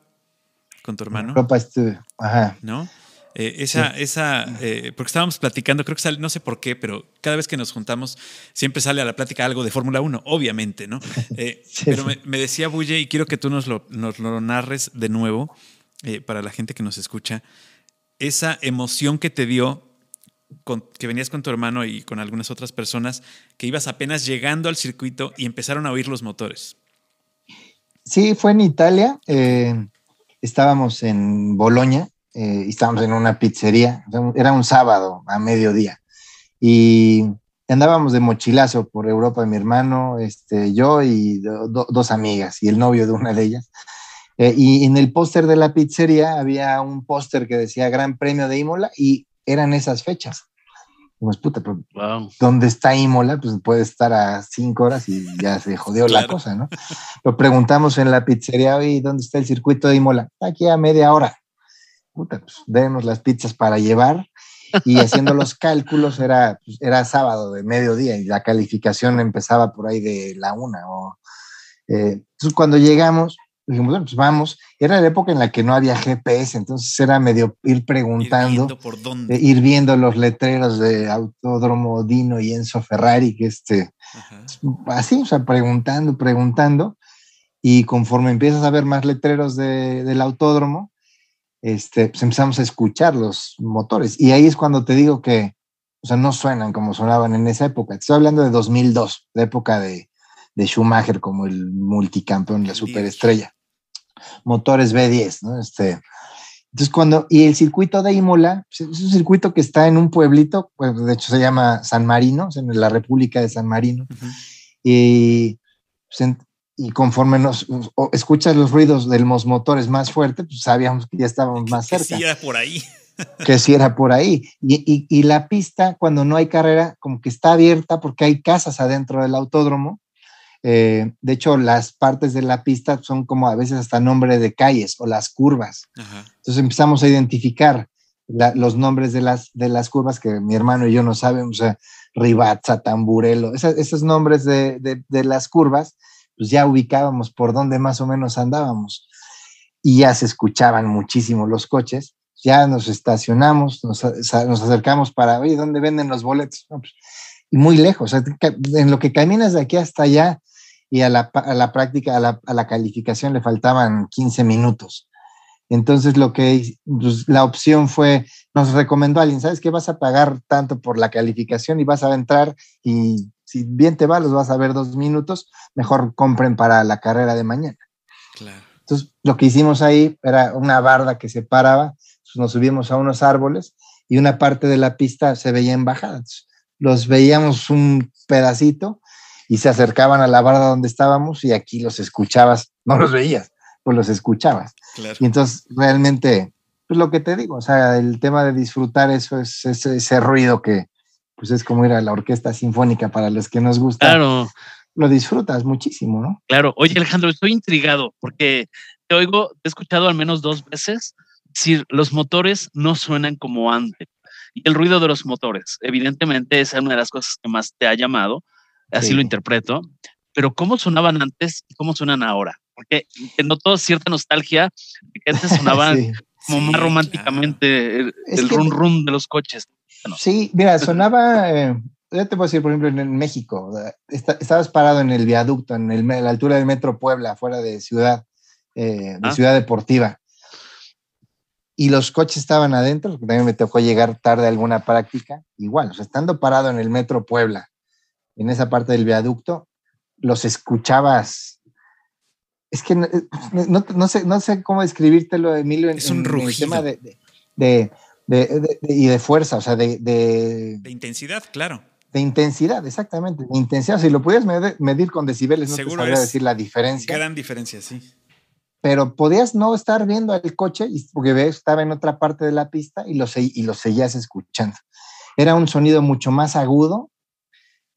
¿Con tu hermano? En Europa estuve, ajá. ¿No? Eh, esa, esa, eh, porque estábamos platicando, creo que sale, no sé por qué, pero cada vez que nos juntamos siempre sale a la plática algo de Fórmula 1, obviamente, ¿no? Eh, pero me, decía Bulle, y quiero que tú nos lo, nos lo narres de nuevo para la gente que nos escucha, esa emoción que te dio que venías con tu hermano y con algunas otras personas, que ibas apenas llegando al circuito y empezaron a oír los motores. Sí, fue en Italia. Eh, estábamos en Boloña eh, y estábamos en una pizzería. Era un sábado a mediodía. Y andábamos de mochilazo por Europa, mi hermano, este, yo y dos amigas y el novio de una de ellas. Eh, y en el póster de la pizzería había un póster que decía Gran Premio de Imola y eran esas fechas. Pues puta, pero ¿dónde está Imola? Pues puede estar a cinco horas y ya se jodió la cosa, ¿no? Lo preguntamos en la pizzería, oye, ¿dónde está el circuito de Imola? Aquí a media hora. Puta, pues denos las pizzas para llevar y haciendo los cálculos era, pues, era sábado de mediodía y la calificación empezaba por ahí de la una. O, eh, entonces cuando llegamos, dijimos, bueno, pues vamos. Era la época en la que no había GPS, entonces era medio ir preguntando, ir, por dónde. Eh, ir viendo los letreros de Autódromo Dino y Enzo Ferrari, que este, así, o sea, preguntando, preguntando. Y conforme empiezas a ver más letreros de, del autódromo, este, pues empezamos a escuchar los motores. Y ahí es cuando te digo que, o sea, no suenan como sonaban en esa época. Estoy hablando de 2002, la época de, de Schumacher como el multicampeón, la superestrella. Motores B10, ¿no? Este, entonces cuando, y el circuito de Imola, pues, es un circuito que está en un pueblito, pues de hecho se llama San Marino, en la República de San Marino, y, pues, y conforme nos escuchas los ruidos de los motores más fuertes, pues sabíamos que ya estábamos más cerca. Que sí era por ahí. que sí era por ahí. Y, y, y, la pista, cuando no hay carrera, como que está abierta porque hay casas adentro del autódromo eh, de hecho, las partes de la pista son como a veces hasta nombre de calles o las curvas. Entonces empezamos a identificar los nombres de las, de las curvas que mi hermano y yo no sabemos, o sea, Ribatza, Tamburelo, esos nombres de, de, las curvas, pues ya ubicábamos por dónde más o menos andábamos. Y ya se escuchaban muchísimo los coches. Ya nos estacionamos, nos, nos acercamos para, oye, ¿dónde venden los boletos? Pues, y muy lejos, en lo que caminas de aquí hasta allá, y a la, práctica, a la, calificación le faltaban 15 minutos. Entonces lo que pues, la opción fue, nos recomendó alguien, ¿sabes qué? Vas a pagar tanto por la calificación y vas a entrar y si bien te va, los vas a ver dos minutos, mejor compren para la carrera de mañana. Entonces lo que hicimos ahí era una barda que se paraba, pues, nos subimos a unos árboles y una parte de la pista se veía en bajada. los veíamos un pedacito y se acercaban a la barda donde estábamos y aquí los escuchabas, no los veías, pues los escuchabas. Y entonces realmente, pues lo que te digo, o sea, el tema de disfrutar eso es ese, ruido que pues es como ir a la orquesta sinfónica para los que nos gusta. Claro. Lo disfrutas muchísimo, ¿no? Claro. Oye, Alejandro, estoy intrigado porque te oigo, te he escuchado al menos dos veces decir, los motores no suenan como antes. Y el ruido de los motores, evidentemente, es una de las cosas que más te ha llamado, así lo interpreto, pero ¿cómo sonaban antes y cómo suenan ahora? Porque noto cierta nostalgia de que antes sonaban como más románticamente el, rum rum de los coches. Sí, mira, sonaba, eh, ya te puedo decir, por ejemplo, en, México, estabas parado en el viaducto, en, el, la altura del Metro Puebla, fuera de ciudad, eh, de ah. ciudad deportiva. Y los coches estaban adentro, porque también me tocó llegar tarde a alguna práctica, igual, o sea, estando parado en el Metro Puebla, en esa parte del viaducto, los escuchabas. Es que no, no, sé, no sé cómo describírtelo, Emilio, es un en, el tema de, de, de, y de fuerza, o sea, de, de, intensidad, claro. De intensidad, exactamente. De intensidad. Si lo pudieras medir, con decibeles, no Seguro te sabría decir la diferencia. Gran diferencia, sí. Pero podías no estar viendo el coche porque estaba en otra parte de la pista y lo, y lo seguías escuchando. Era un sonido mucho más agudo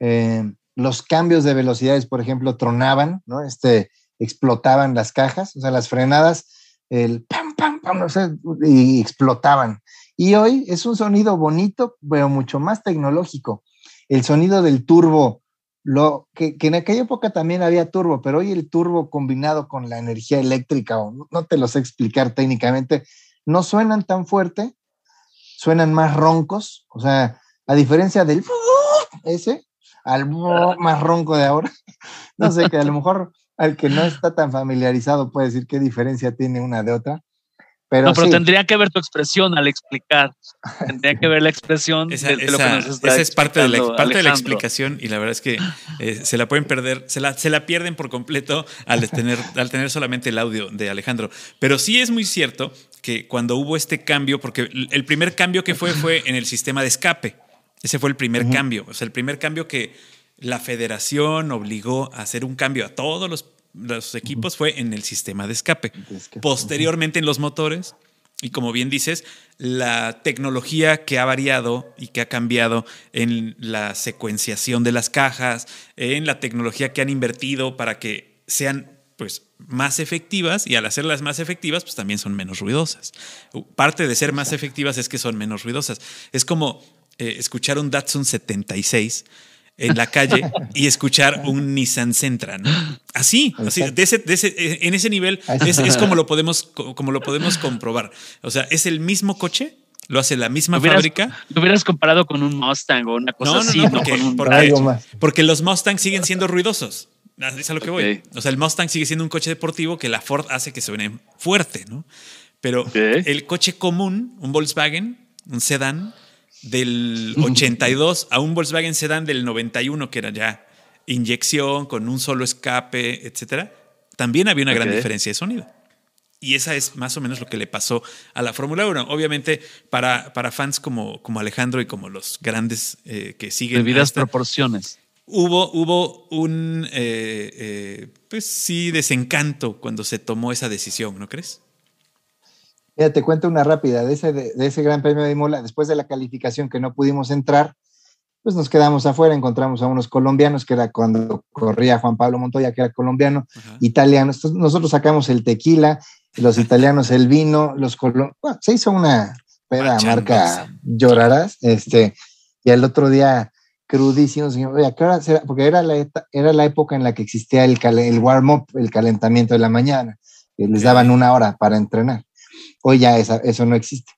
eh, los cambios de velocidades, por ejemplo, tronaban, ¿no? Este, explotaban las cajas, o sea, las frenadas, el pam, pam, pam, no sé, y explotaban. Y hoy es un sonido bonito, pero mucho más tecnológico. El sonido del turbo, lo que, en aquella época también había turbo, pero hoy el turbo combinado con la energía eléctrica, o no, te lo sé explicar técnicamente, no suenan tan fuerte, suenan más roncos, o sea, a diferencia del ese, al más ronco de ahora. No sé, que a lo mejor al que no está tan familiarizado puede decir qué diferencia tiene una de otra. Pero, no, pero tendría que ver tu expresión al explicar. Tendría que ver la expresión esa, de, lo que nos está Esa es parte, de la, parte de la explicación y la verdad es que eh, se la pueden perder, se la, se la pierden por completo al tener, al tener solamente el audio de Alejandro. Pero sí es muy cierto que cuando hubo este cambio, porque el primer cambio que fue fue en el sistema de escape. Ese fue el primer cambio. O sea, el primer cambio que la federación obligó a hacer un cambio a todos los, equipos fue en el sistema de escape. Posteriormente en los motores. Y como bien dices, la tecnología que ha variado y que ha cambiado en la secuenciación de las cajas, en la tecnología que han invertido para que sean pues más efectivas y al hacerlas más efectivas pues también son menos ruidosas. Parte de ser más efectivas es que son menos ruidosas. Es como eh, escuchar un Datsun 76 en la calle y escuchar un Nissan Sentra, ¿no? Así, así de ese, eh, en ese nivel es, como, lo podemos, como lo podemos comprobar. O sea, es el mismo coche, lo hace la misma fábrica. Lo hubieras comparado con un Mustang o una cosa así, no, porque, con un porque, los Mustang siguen siendo ruidosos. Es a lo que voy. O sea, el Mustang sigue siendo un coche deportivo que la Ford hace que suene fuerte, ¿no? Pero el coche común, un Volkswagen, un sedán, del 82 a un Volkswagen Sedan del 91, que era ya inyección con un solo escape, etcétera, también había una gran diferencia de sonido. Y esa es más o menos lo que le pasó a la Fórmula 1. Obviamente, para, para fans como, como Alejandro y como los grandes eh, que siguen. Debidas proporciones. Hubo, hubo un, eh, eh, pues sí, desencanto cuando se tomó esa decisión, ¿no crees? Mira, te cuento una rápida de ese, de, ese Gran Premio de Imola. Después de la calificación que no pudimos entrar, pues nos quedamos afuera, encontramos a unos colombianos, que era cuando corría Juan Pablo Montoya, que era colombiano, italiano. nosotros sacamos el tequila, los italianos el vino, los colombianos. Bueno, se hizo una peda marca llorarás. Este, y el otro día crudísimo, oye, qué hora será? Porque era la, era la época en la que existía el, el warm-up, el calentamiento de la mañana. Y les daban una hora para entrenar. Hoy ya eso no existe.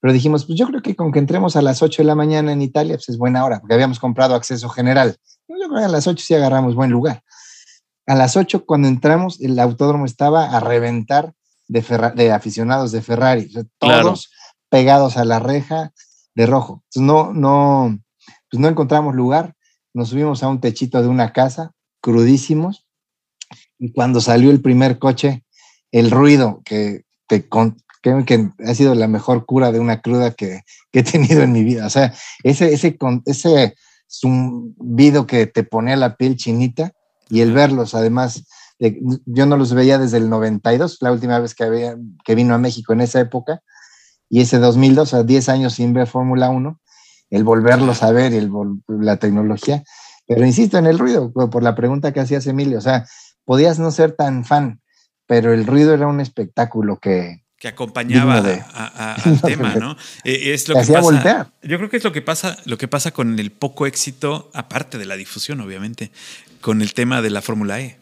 Pero dijimos, pues yo creo que con que entremos a las 8 de la mañana en Italia, pues es buena hora, porque habíamos comprado acceso general. Yo creo que a las 8 sí agarramos buen lugar. A las 8, cuando entramos, el autódromo estaba a reventar de, de aficionados de Ferrari, todos pegados a la reja de rojo. Entonces no, no, pues no encontramos lugar. Nos subimos a un techito de una casa, crudísimos, y cuando salió el primer coche, el ruido que te, creo que ha sido la mejor cura de una cruda que, he tenido en mi vida. O sea, ese, ese, ese zumbido que te ponía la piel chinita y el verlos, además, yo no los veía desde el 92, la última vez que, había, que vino a México en esa época, y ese 2002, o sea, 10 años sin ver Fórmula 1, el volverlos a ver y la tecnología. Pero insisto en el ruido, por la pregunta que hacías, Emilio, o sea, podías no ser tan fan, pero el ruido era un espectáculo que, que acompañaba al tema, ¿no? Eh, es lo que pasa. Yo creo que es lo que pasa, lo que pasa con el poco éxito, aparte de la difusión, obviamente, con el tema de la Fórmula E.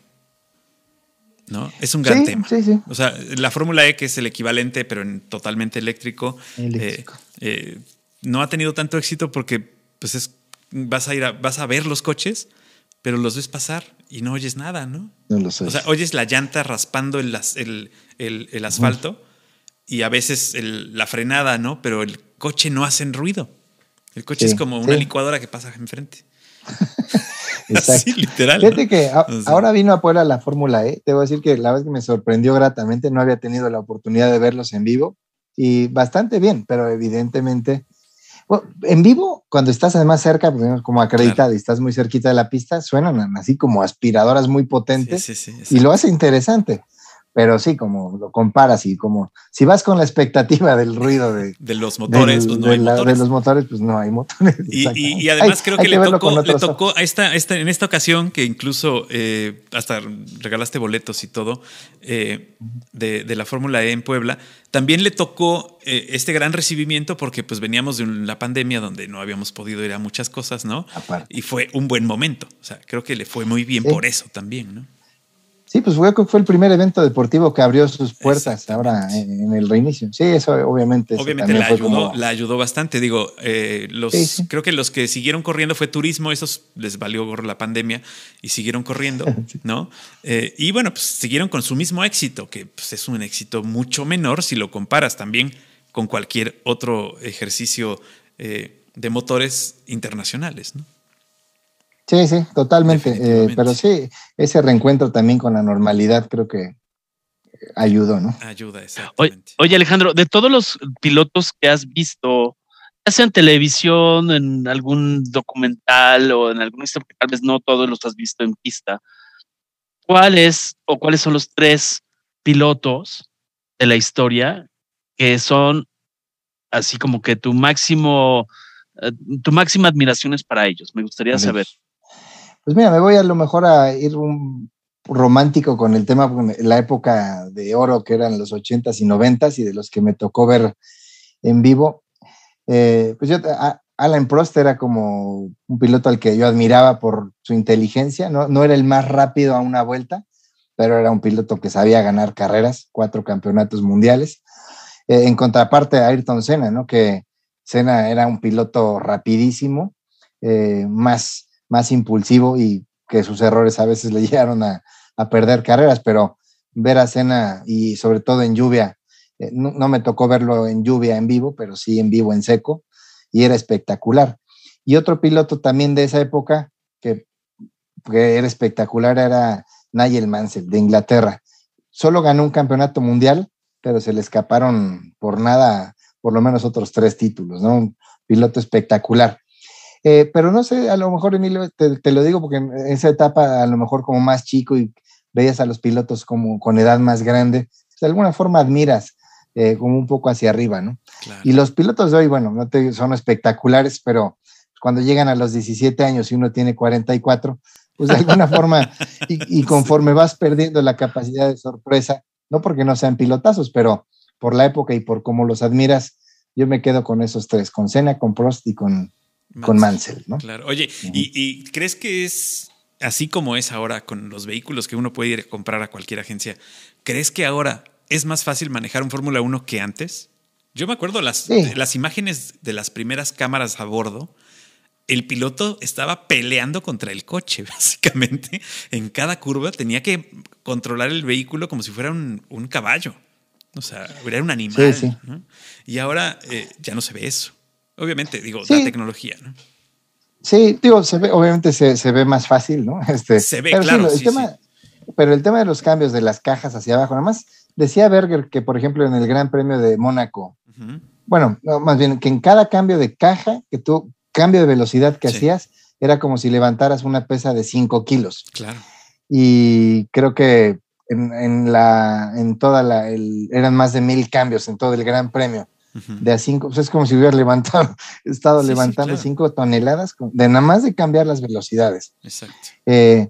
¿No? Es un gran tema. Sí, sí. O sea, la Fórmula E, que es el equivalente, pero en totalmente eléctrico, eh, eh, no ha tenido tanto éxito porque pues es, vas a ir a, vas a ver los coches, pero los ves pasar y no oyes nada, ¿no? No lo sé. O sea, oyes la llanta raspando el, el, asfalto y a veces la frenada, ¿no? Pero el coche no hace ruido. El coche es como una licuadora que pasa enfrente. Así, literal. Fíjate que ahora vino a Puebla la Fórmula E. Te voy a decir que la vez que me sorprendió gratamente, no había tenido la oportunidad de verlos en vivo y bastante bien, pero evidentemente, en vivo, cuando estás además cerca, pues, como acreditado y estás muy cerquita de la pista, suenan así como aspiradoras muy potentes y lo hace interesante pero sí, como lo comparas y como si vas con la expectativa del ruido de, de los motores, pues no hay motores. De los motores, pues no hay motores. Y, además creo que, le, tocó, le tocó, a esta, esta, en esta ocasión, que incluso eh, hasta regalaste boletos y todo eh, de, de, la Fórmula E en Puebla, también le tocó eh, este gran recibimiento porque pues veníamos de la pandemia donde no habíamos podido ir a muchas cosas, ¿no? Y fue un buen momento. O sea, creo que le fue muy bien por eso también, ¿no? Sí, pues fue, fue el primer evento deportivo que abrió sus puertas ahora en, el reinicio. Sí, eso obviamente. Obviamente la ayudó, la ayudó bastante. Digo, eh, los, creo que los que siguieron corriendo fue turismo, esos les valió la pandemia y siguieron corriendo, ¿no? Eh, y bueno, pues siguieron con su mismo éxito, que pues, es un éxito mucho menor si lo comparas también con cualquier otro ejercicio eh, de motores internacionales, ¿no? Sí, sí, totalmente. Eh, pero sí, ese reencuentro también con la normalidad creo que ayudó, ¿no? Ayuda, exactamente. Oye, Alejandro, de todos los pilotos que has visto ya sea en televisión, en algún documental o en algún porque tal vez no todos los has visto en pista, ¿cuáles o cuáles son los tres pilotos de la historia que son así como que tu máximo, eh, tu máxima admiración es para ellos? Me gustaría saber. Pues mira, me voy a lo mejor a ir un romántico con el tema, la época de oro que eran los ochentas y noventas y de los que me tocó ver en vivo. Eh, pues yo, Alan Prost era como un piloto al que yo admiraba por su inteligencia, no, no era el más rápido a una vuelta, pero era un piloto que sabía ganar carreras, cuatro campeonatos mundiales. Eh, en contraparte a Ayrton Senna, ¿no? Que Senna era un piloto rapidísimo, eh, más, más impulsivo y que sus errores a veces le llegaron a, perder carreras, pero ver a Senna y sobre todo en lluvia, eh, no, me tocó verlo en lluvia en vivo, pero sí en vivo en seco, y era espectacular. Y otro piloto también de esa época que, que era espectacular era Nigel Mansell de Inglaterra. Solo ganó un campeonato mundial, pero se le escaparon por nada, por lo menos otros tres títulos, ¿no? Un piloto espectacular. Eh, pero no sé, a lo mejor, Emilio, te, lo digo porque en esa etapa, a lo mejor como más chico y veías a los pilotos como con edad más grande, de alguna forma admiras eh, como un poco hacia arriba, ¿no? Y los pilotos de hoy, bueno, no te, son espectaculares, pero cuando llegan a los 17 años y uno tiene 44, pues de alguna forma, y, y, conforme vas perdiendo la capacidad de sorpresa, no porque no sean pilotazos, pero por la época y por cómo los admiras, yo me quedo con esos tres, con Senna, con Prost y con, con Mansell, ¿no? Claro. Oye, ¿y, crees que es así como es ahora con los vehículos que uno puede ir a comprar a cualquier agencia? ¿Crees que ahora es más fácil manejar un Fórmula 1 que antes? Yo me acuerdo las, las imágenes de las primeras cámaras a bordo. El piloto estaba peleando contra el coche, básicamente. En cada curva tenía que controlar el vehículo como si fuera un, caballo. O sea, era un animal. Y ahora eh, ya no se ve eso. Obviamente, digo, la tecnología, ¿no? Sí, digo, se ve, obviamente se, ve más fácil, ¿no? Este, se ve, pero claro. el tema, Pero el tema de los cambios de las cajas hacia abajo, nada más decía Berger que, por ejemplo, en el Gran Premio de Mónaco, bueno, más bien que en cada cambio de caja, que tú, cambio de velocidad que hacías, era como si levantaras una pesa de 5 kilos. Claro. Y creo que en, la, en toda la, eran más de mil cambios en todo el Gran Premio de a cinco, pues es como si hubiera levantado, estado levantando cinco toneladas de nada más de cambiar las velocidades. Exacto. Eh,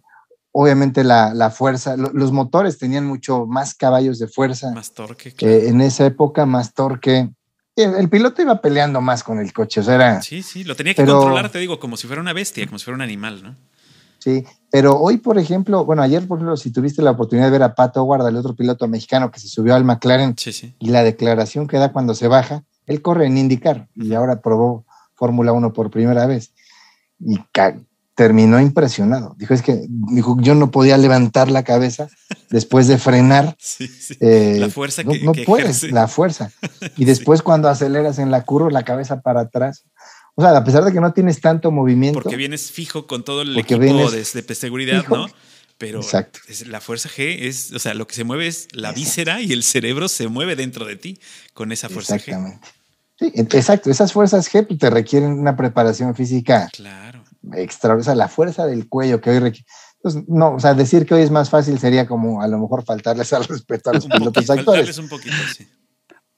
obviamente la, fuerza, los motores tenían mucho más caballos de fuerza. Más torque. Eh, en esa época, más torque. El, piloto iba peleando más con el coche, o sea, era, Sí, sí, lo tenía que controlar, te digo, como si fuera una bestia, como si fuera un animal, ¿no? Sí, pero hoy, por ejemplo, bueno, ayer, por ejemplo, si tuviste la oportunidad de ver a Pato Howard, el otro piloto mexicano que se subió al McLaren, y la declaración que da cuando se baja, él corre en IndyCar y ahora probó Fórmula 1 por primera vez y terminó impresionado. Dijo, es que dijo, yo no podía levantar la cabeza después de frenar. Sí, sí. Eh, la fuerza que, no, puedes, la fuerza. Y después cuando aceleras en la curva, la cabeza para atrás. O sea, a pesar de que no tienes tanto movimiento. Porque vienes fijo con todo el equipo de, seguridad, ¿no? Pero la fuerza G es, o sea, lo que se mueve es la víscera y el cerebro se mueve dentro de ti con esa fuerza Exactamente. Sí, exacto. Esas fuerzas G pues, te requieren una preparación física claro. extra. O sea, la fuerza del cuello que hoy requiere. Entonces, no, o sea, decir que hoy es más fácil sería como a lo mejor faltarles al respeto a los pilotos actores. un poquito, sí.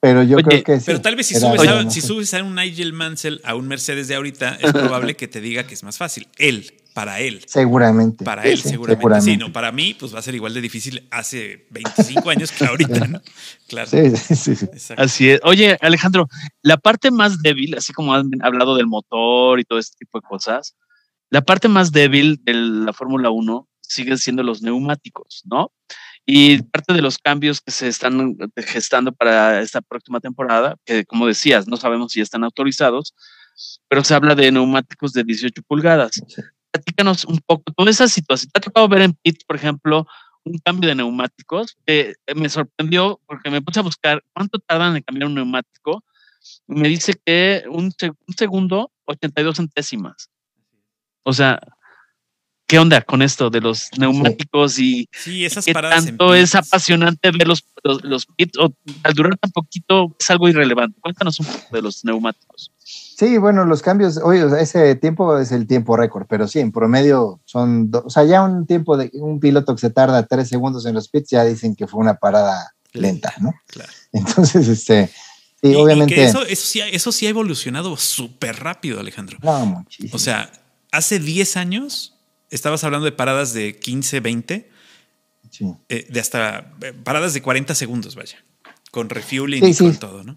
Pero yo creo que sí. Pero tal vez si subes, a, si subes, a, un Nigel Mansell a un Mercedes de ahorita, es probable que te diga que es más fácil. Él, para él. Seguramente. Para él, seguramente. Sí, no, para mí, pues va a ser igual de difícil hace 25 años que ahorita, ¿no? Claro. Sí, sí, sí. Así es. Oye, Alejandro, la parte más débil, así como han hablado del motor y todo este tipo de cosas, la parte más débil de la Fórmula 1 siguen siendo los neumáticos, ¿no? Y parte de los cambios que se están gestando para esta próxima temporada, que como decías, no sabemos si están autorizados, pero se habla de neumáticos de 18 pulgadas. Platícanos un poco toda esa situación. ¿Te ha tocado ver en pit, por ejemplo, un cambio de neumáticos? que me sorprendió porque me puse a buscar cuánto tardan en cambiar un neumático. Me dice que un, un segundo, 82 centésimas. O sea, ¿Qué onda con esto de los neumáticos y sí, esas qué tanto es apasionante ver los, los, pits o al durar tan poquito es algo irrelevante? Cuéntanos un poco de los neumáticos. Sí, bueno, los cambios, oye, ese tiempo es el tiempo récord, pero sí, en promedio son, o sea, ya un tiempo de un piloto que se tarda tres segundos en los pits, ya dicen que fue una parada lenta, ¿no? Claro. Entonces, este, sí, obviamente. eso, eso, sí, eso sí ha evolucionado súper rápido, Alejandro. No, muchísimo. O sea, hace 10 años estabas hablando de paradas de 15, 20, sí. Eh, de hasta eh, paradas de 40 segundos, vaya, con refueling y con todo, ¿no?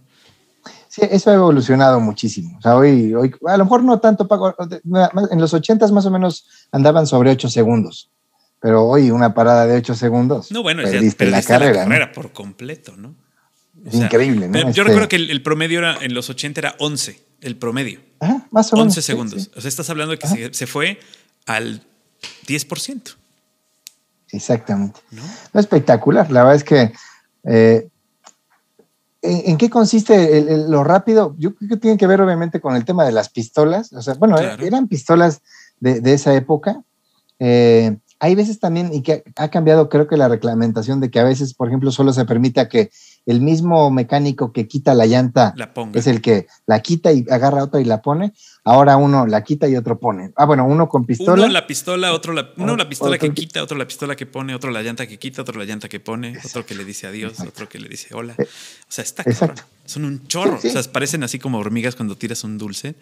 Sí, eso ha evolucionado muchísimo. O sea, hoy, hoy a lo mejor no tanto, en los 80 más o menos andaban sobre 8 segundos, pero hoy una parada de 8 segundos. No, bueno, perdiste, la, carrera, la carrera por completo, ¿no? Es increíble, ¿no? Yo este recuerdo que el, promedio era, en los 80 era 11, el promedio. Ajá, más o menos. 11 segundos. O sea, estás hablando de que se, fue al 10%. Exactamente. ¿No? Espectacular. La verdad es que eh, ¿En, qué consiste lo rápido? Yo creo que tiene que ver obviamente con el tema de las pistolas. O sea, bueno, eran pistolas de, esa época. Eh, hay veces también, y que ha cambiado creo que la reglamentación de que a veces, por ejemplo, solo se permita que el mismo mecánico que quita la llanta es el que la quita y agarra otra y la pone. Ahora uno la quita y otro pone. Ah, bueno, uno con pistola. Uno la pistola, otro la, uno la pistola que quita, otro la pistola que pone, otro la llanta que quita, otro la llanta que pone, otro que le dice adiós, otro que le dice hola. Eh, o sea, está Exacto. Son un chorro. O sea, parecen así como hormigas cuando tiras un dulce.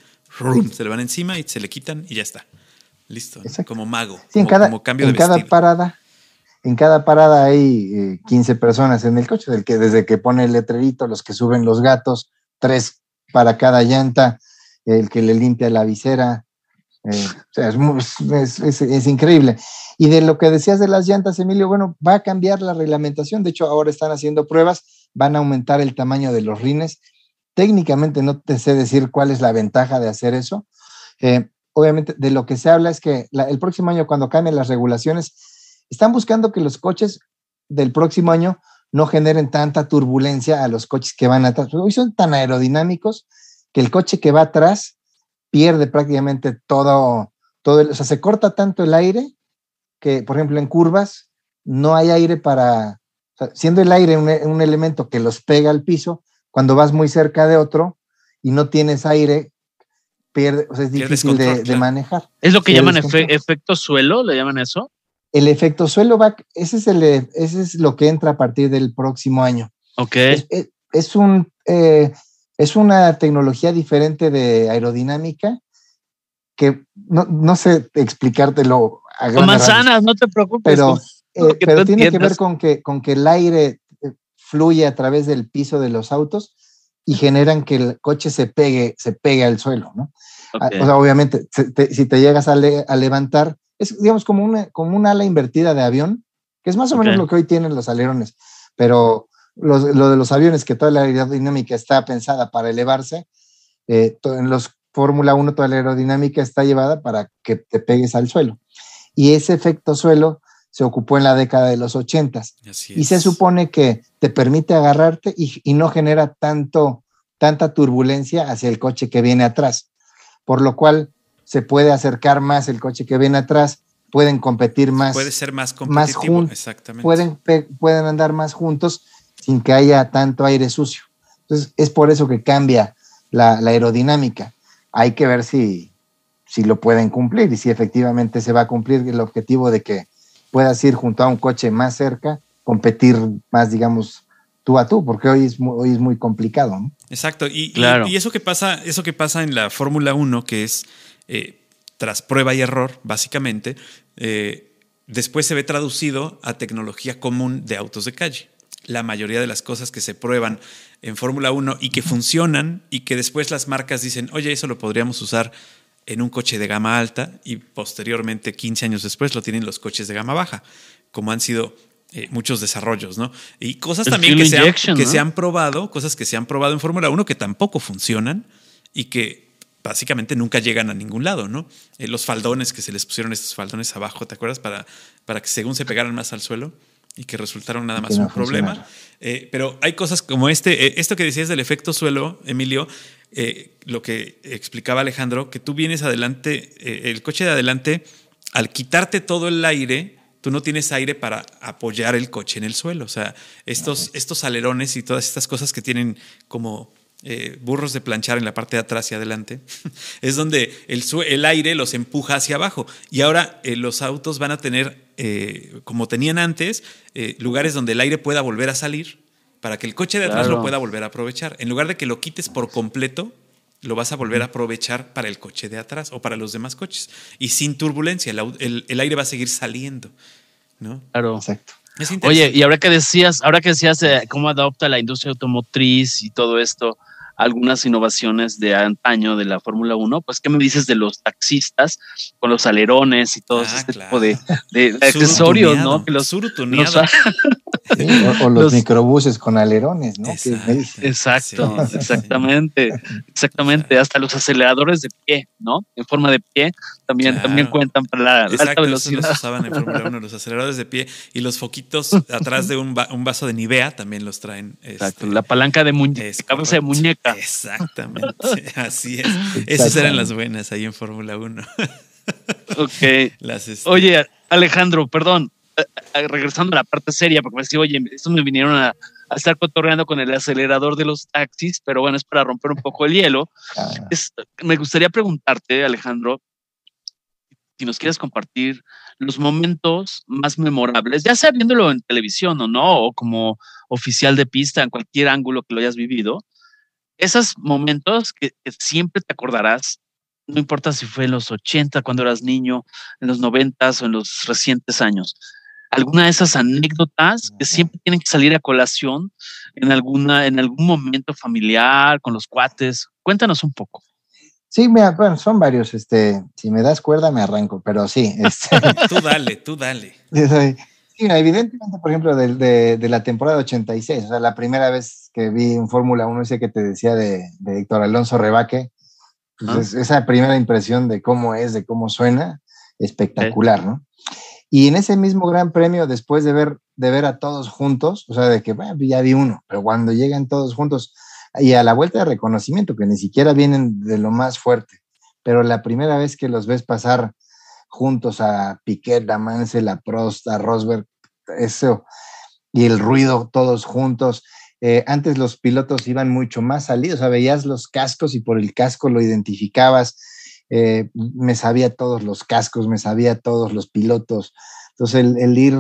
Se le van encima y se le quitan y ya está. Listo. Como mago. Sí, en cada, cambio en cada parada en cada parada hay 15 eh, personas en el coche, del que, desde que pone el letrerito, los que suben los gatos, tres para cada llanta, el que le limpia la visera. Eh, o sea, es, increíble. Y de lo que decías de las llantas, Emilio, bueno, va a cambiar la reglamentación. De hecho, ahora están haciendo pruebas, van a aumentar el tamaño de los rines. Técnicamente no te sé decir cuál es la ventaja de hacer eso. Eh, obviamente, de lo que se habla es que el próximo año, cuando cambien las regulaciones, están buscando que los coches del próximo año no generen tanta turbulencia a los coches que van atrás. Hoy son tan aerodinámicos que el coche que va atrás pierde prácticamente todo, todo o sea, se corta tanto el aire que, por ejemplo, en curvas no hay aire para, siendo el aire un, elemento que los pega al piso, cuando vas muy cerca de otro y no tienes aire, pierde, o sea, es difícil de, manejar. ¿Es lo que llaman efecto suelo? ¿Le llaman eso? El efecto suelo va, ese es, el, ese es lo que entra a partir del próximo año. Ok. Es, un, eh, es una tecnología diferente de aerodinámica que no, no sé explicártelo. A Con manzanas, no te preocupes. Pero, eh, pero tiene que ver con que, con que el aire eh, fluye a través del piso de los autos y generan que el coche se pegue, se pegue al suelo, ¿no? Ah, o sea, obviamente, si te llegas a levantar, es, digamos, como una, como un ala invertida de avión, que es más o menos lo que hoy tienen los alerones, pero lo de los aviones, que toda la aerodinámica está pensada para elevarse, eh, en los Fórmula 1 toda la aerodinámica está llevada para que te pegues al suelo. Y ese efecto suelo se ocupó en la década de los 80 y se supone que te permite agarrarte y, y, no genera tanto, tanta turbulencia hacia el coche que viene atrás, por lo cual se puede acercar más el coche que viene atrás, pueden competir más. Puede ser más competitivo, más exactamente. Pueden, pueden andar más juntos sin que haya tanto aire sucio. Entonces, es por eso que cambia la, aerodinámica. Hay que ver si, si lo pueden cumplir y si efectivamente se va a cumplir el objetivo de que puedas ir junto a un coche más cerca, competir más, digamos, tú a tú, porque hoy es muy, hoy es muy complicado. Exacto. Y, claro. y, eso que pasa, eso que pasa en la Fórmula 1, que es eh, tras prueba y error, básicamente, eh, después se ve traducido a tecnología común de autos de calle. La mayoría de las cosas que se prueban en Fórmula 1 y que funcionan y que después las marcas dicen, oye, eso lo podríamos usar en un coche de gama alta y posteriormente, 15 años después, lo tienen los coches de gama baja, como han sido eh, muchos desarrollos, ¿no? Y cosas también que, se han, que se han probado, cosas que se han probado en Fórmula 1 que tampoco funcionan y que básicamente nunca llegan a ningún lado, ¿no? Eh, los faldones que se les pusieron estos faldones abajo, ¿te acuerdas? Para, para que según se pegaran más al suelo y que resultaron nada más un problema. Eh, pero hay cosas como este, eh, esto que decías del efecto suelo, Emilio, lo que explicaba Alejandro, que tú vienes adelante, el coche de adelante, al quitarte todo el aire, tú no tienes aire para apoyar el coche en el suelo. O sea, estos, estos alerones y todas estas cosas que tienen como eh, burros de planchar en la parte de atrás y adelante, es donde el, el aire los empuja hacia abajo. Y ahora eh, los autos van a tener, eh, como tenían antes, lugares donde el aire pueda volver a salir para que el coche de atrás lo pueda volver a aprovechar. En lugar de que lo quites por completo, lo vas a volver a aprovechar para el coche de atrás o para los demás coches. Y sin turbulencia, el, el aire va a seguir saliendo. ¿no? Claro. Exacto. Oye, y ahora que decías, ahora que decías cómo adopta la industria automotriz y todo esto, algunas innovaciones de antaño de la Fórmula 1, pues ¿qué me dices de los taxistas con los alerones y todo ah, este tipo de, accesorios, ¿no? Que los, o, los, microbuses con alerones, ¿no? Exacto, exactamente, exactamente, hasta los aceleradores de pie, ¿no? En forma de pie también, también cuentan para la, alta velocidad. Los usaban en Fórmula 1, los aceleradores de pie y los foquitos atrás de un, un vaso de Nivea también los traen. Exacto, este, la palanca de muñeca, cabeza de muñeca. Exactamente, así es. Esas eran las buenas ahí en Fórmula 1. ok. Este, Oye, Alejandro, perdón, regresando a la parte seria, porque me decía, oye, estos me vinieron a, estar cotorreando con el acelerador de los taxis, pero bueno, es para romper un poco el hielo. Ah. me gustaría preguntarte, Alejandro, si nos quieres compartir los momentos más memorables, ya sea viéndolo en televisión o no, o como oficial de pista, en cualquier ángulo que lo hayas vivido, esos momentos que, siempre te acordarás, no importa si fue en los 80, cuando eras niño, en los 90 o en los recientes años. Alguna de esas anécdotas que siempre tienen que salir a colación en, alguna, en algún momento familiar, con los cuates. Cuéntanos un poco. Sí, bueno, son varios. Este, si me das cuerda, me arranco, pero sí. Este. tú dale, tú dale. Sí, evidentemente, por ejemplo, de, de, la temporada 86, o sea, la primera vez que vi un Fórmula 1, ese que te decía de, de Héctor Alonso Rebaque, pues ah. esa primera impresión de cómo es, de cómo suena, espectacular, ¿no? Y en ese mismo gran premio, después de ver, de ver a todos juntos, o sea, de que bueno, ya vi uno, pero cuando llegan todos juntos y a la vuelta de reconocimiento, que ni siquiera vienen de lo más fuerte, pero la primera vez que los ves pasar juntos a Piquet, a Mansell, a Prost, a Rosberg, eso, y el ruido todos juntos. Eh, antes los pilotos iban mucho más salidos, o sea, veías los cascos y por el casco lo identificabas. Eh, me sabía todos los cascos, me sabía todos los pilotos. Entonces, el, ir,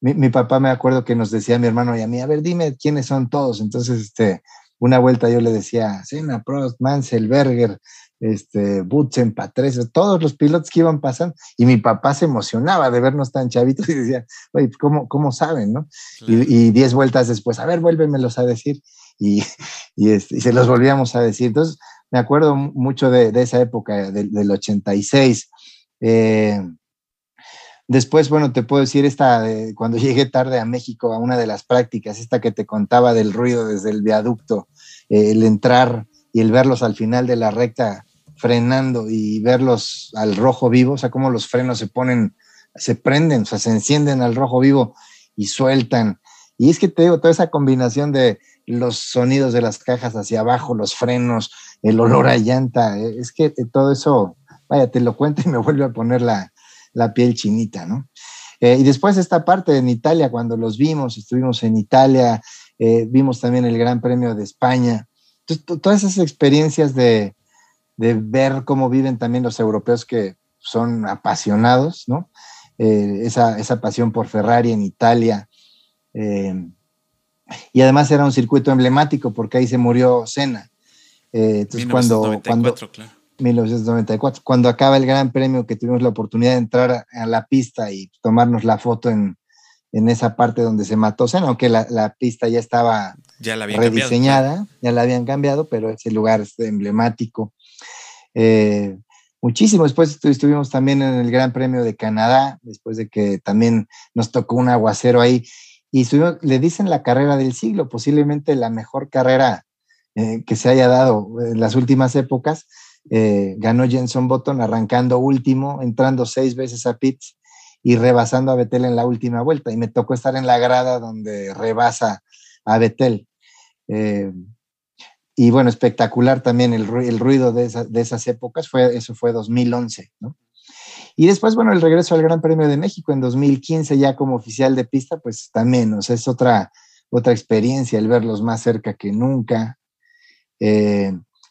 mi, papá me acuerdo que nos decía a mi hermano y a mí, a ver, dime quiénes son todos. Entonces, este, una vuelta yo le decía, Senna, Prost, Mansell, Berger, este, Butzen, Patrese, todos los pilotos que iban pasando, y mi papá se emocionaba de vernos tan chavitos y decía, oye, ¿cómo, cómo saben, no? Y, diez vueltas después, a ver, vuélvemelos a decir, y, este, y, se los volvíamos a decir. Entonces, me acuerdo mucho de, esa época, del 86. Eh, después, bueno, te puedo decir esta, cuando llegué tarde a México a una de las prácticas, esta que te contaba del ruido desde el viaducto, eh, el entrar y el verlos al final de la recta frenando y verlos al rojo vivo, o sea, cómo los frenos se ponen, se prenden, o sea, se encienden al rojo vivo y sueltan. Y es que te digo, toda esa combinación de los sonidos de las cajas hacia abajo, los frenos, el olor a llanta, eh, es que todo eso, vaya, te lo cuento y me vuelve a poner la, piel chinita, ¿no? Eh, y después esta parte en Italia, cuando los vimos, estuvimos en Italia, eh, vimos también el Gran Premio de España. Todas esas experiencias de, de ver cómo viven también los europeos que son apasionados, ¿no? Eh, esa, esa, pasión por Ferrari en Italia. Eh, y además era un circuito emblemático porque ahí se murió Senna. Eh, entonces 1994, cuando, claro. 1994, cuando acaba el Gran Premio que tuvimos la oportunidad de entrar a, la pista y tomarnos la foto en, en, esa parte donde se mató Senna, aunque la, la pista ya estaba ya la rediseñada, ya la habían cambiado, pero ese lugar es emblemático. Eh, muchísimo. Después estuvimos también en el Gran Premio de Canadá, después de que también nos tocó un aguacero ahí. Y le dicen la carrera del siglo, posiblemente la mejor carrera eh, que se haya dado en las últimas épocas. Eh, ganó Jenson Button arrancando último, entrando seis veces a pits y rebasando a Betel en la última vuelta. Y me tocó estar en la grada donde rebasa a Betel. Y bueno, espectacular también el, ruido de, esas épocas, fue, eso fue 2011, ¿no? Y después, bueno, el regreso al Gran Premio de México en 2015 ya como oficial de pista, pues también, o sea, es otra, otra experiencia el verlos más cerca que nunca.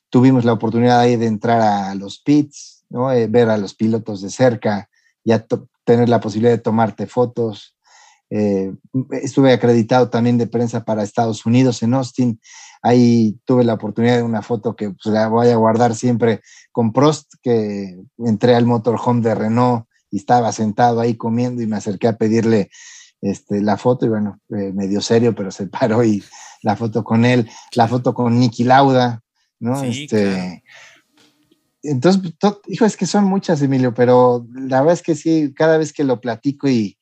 tuvimos la oportunidad ahí de entrar a los pits, ¿no? ver a los pilotos de cerca, ya tener la posibilidad de tomarte fotos. Estuve acreditado también de prensa para Estados Unidos en Austin. Ahí tuve la oportunidad de una foto que pues, la voy a guardar siempre con Prost, que entré al motorhome de Renault y estaba sentado ahí comiendo y me acerqué a pedirle este, la foto y bueno, eh, medio serio, pero se paró y la foto con él, la foto con Nicky Lauda, ¿no? este, Entonces, hijo, es que son muchas, Emilio, pero la verdad es que sí, cada vez que lo platico y,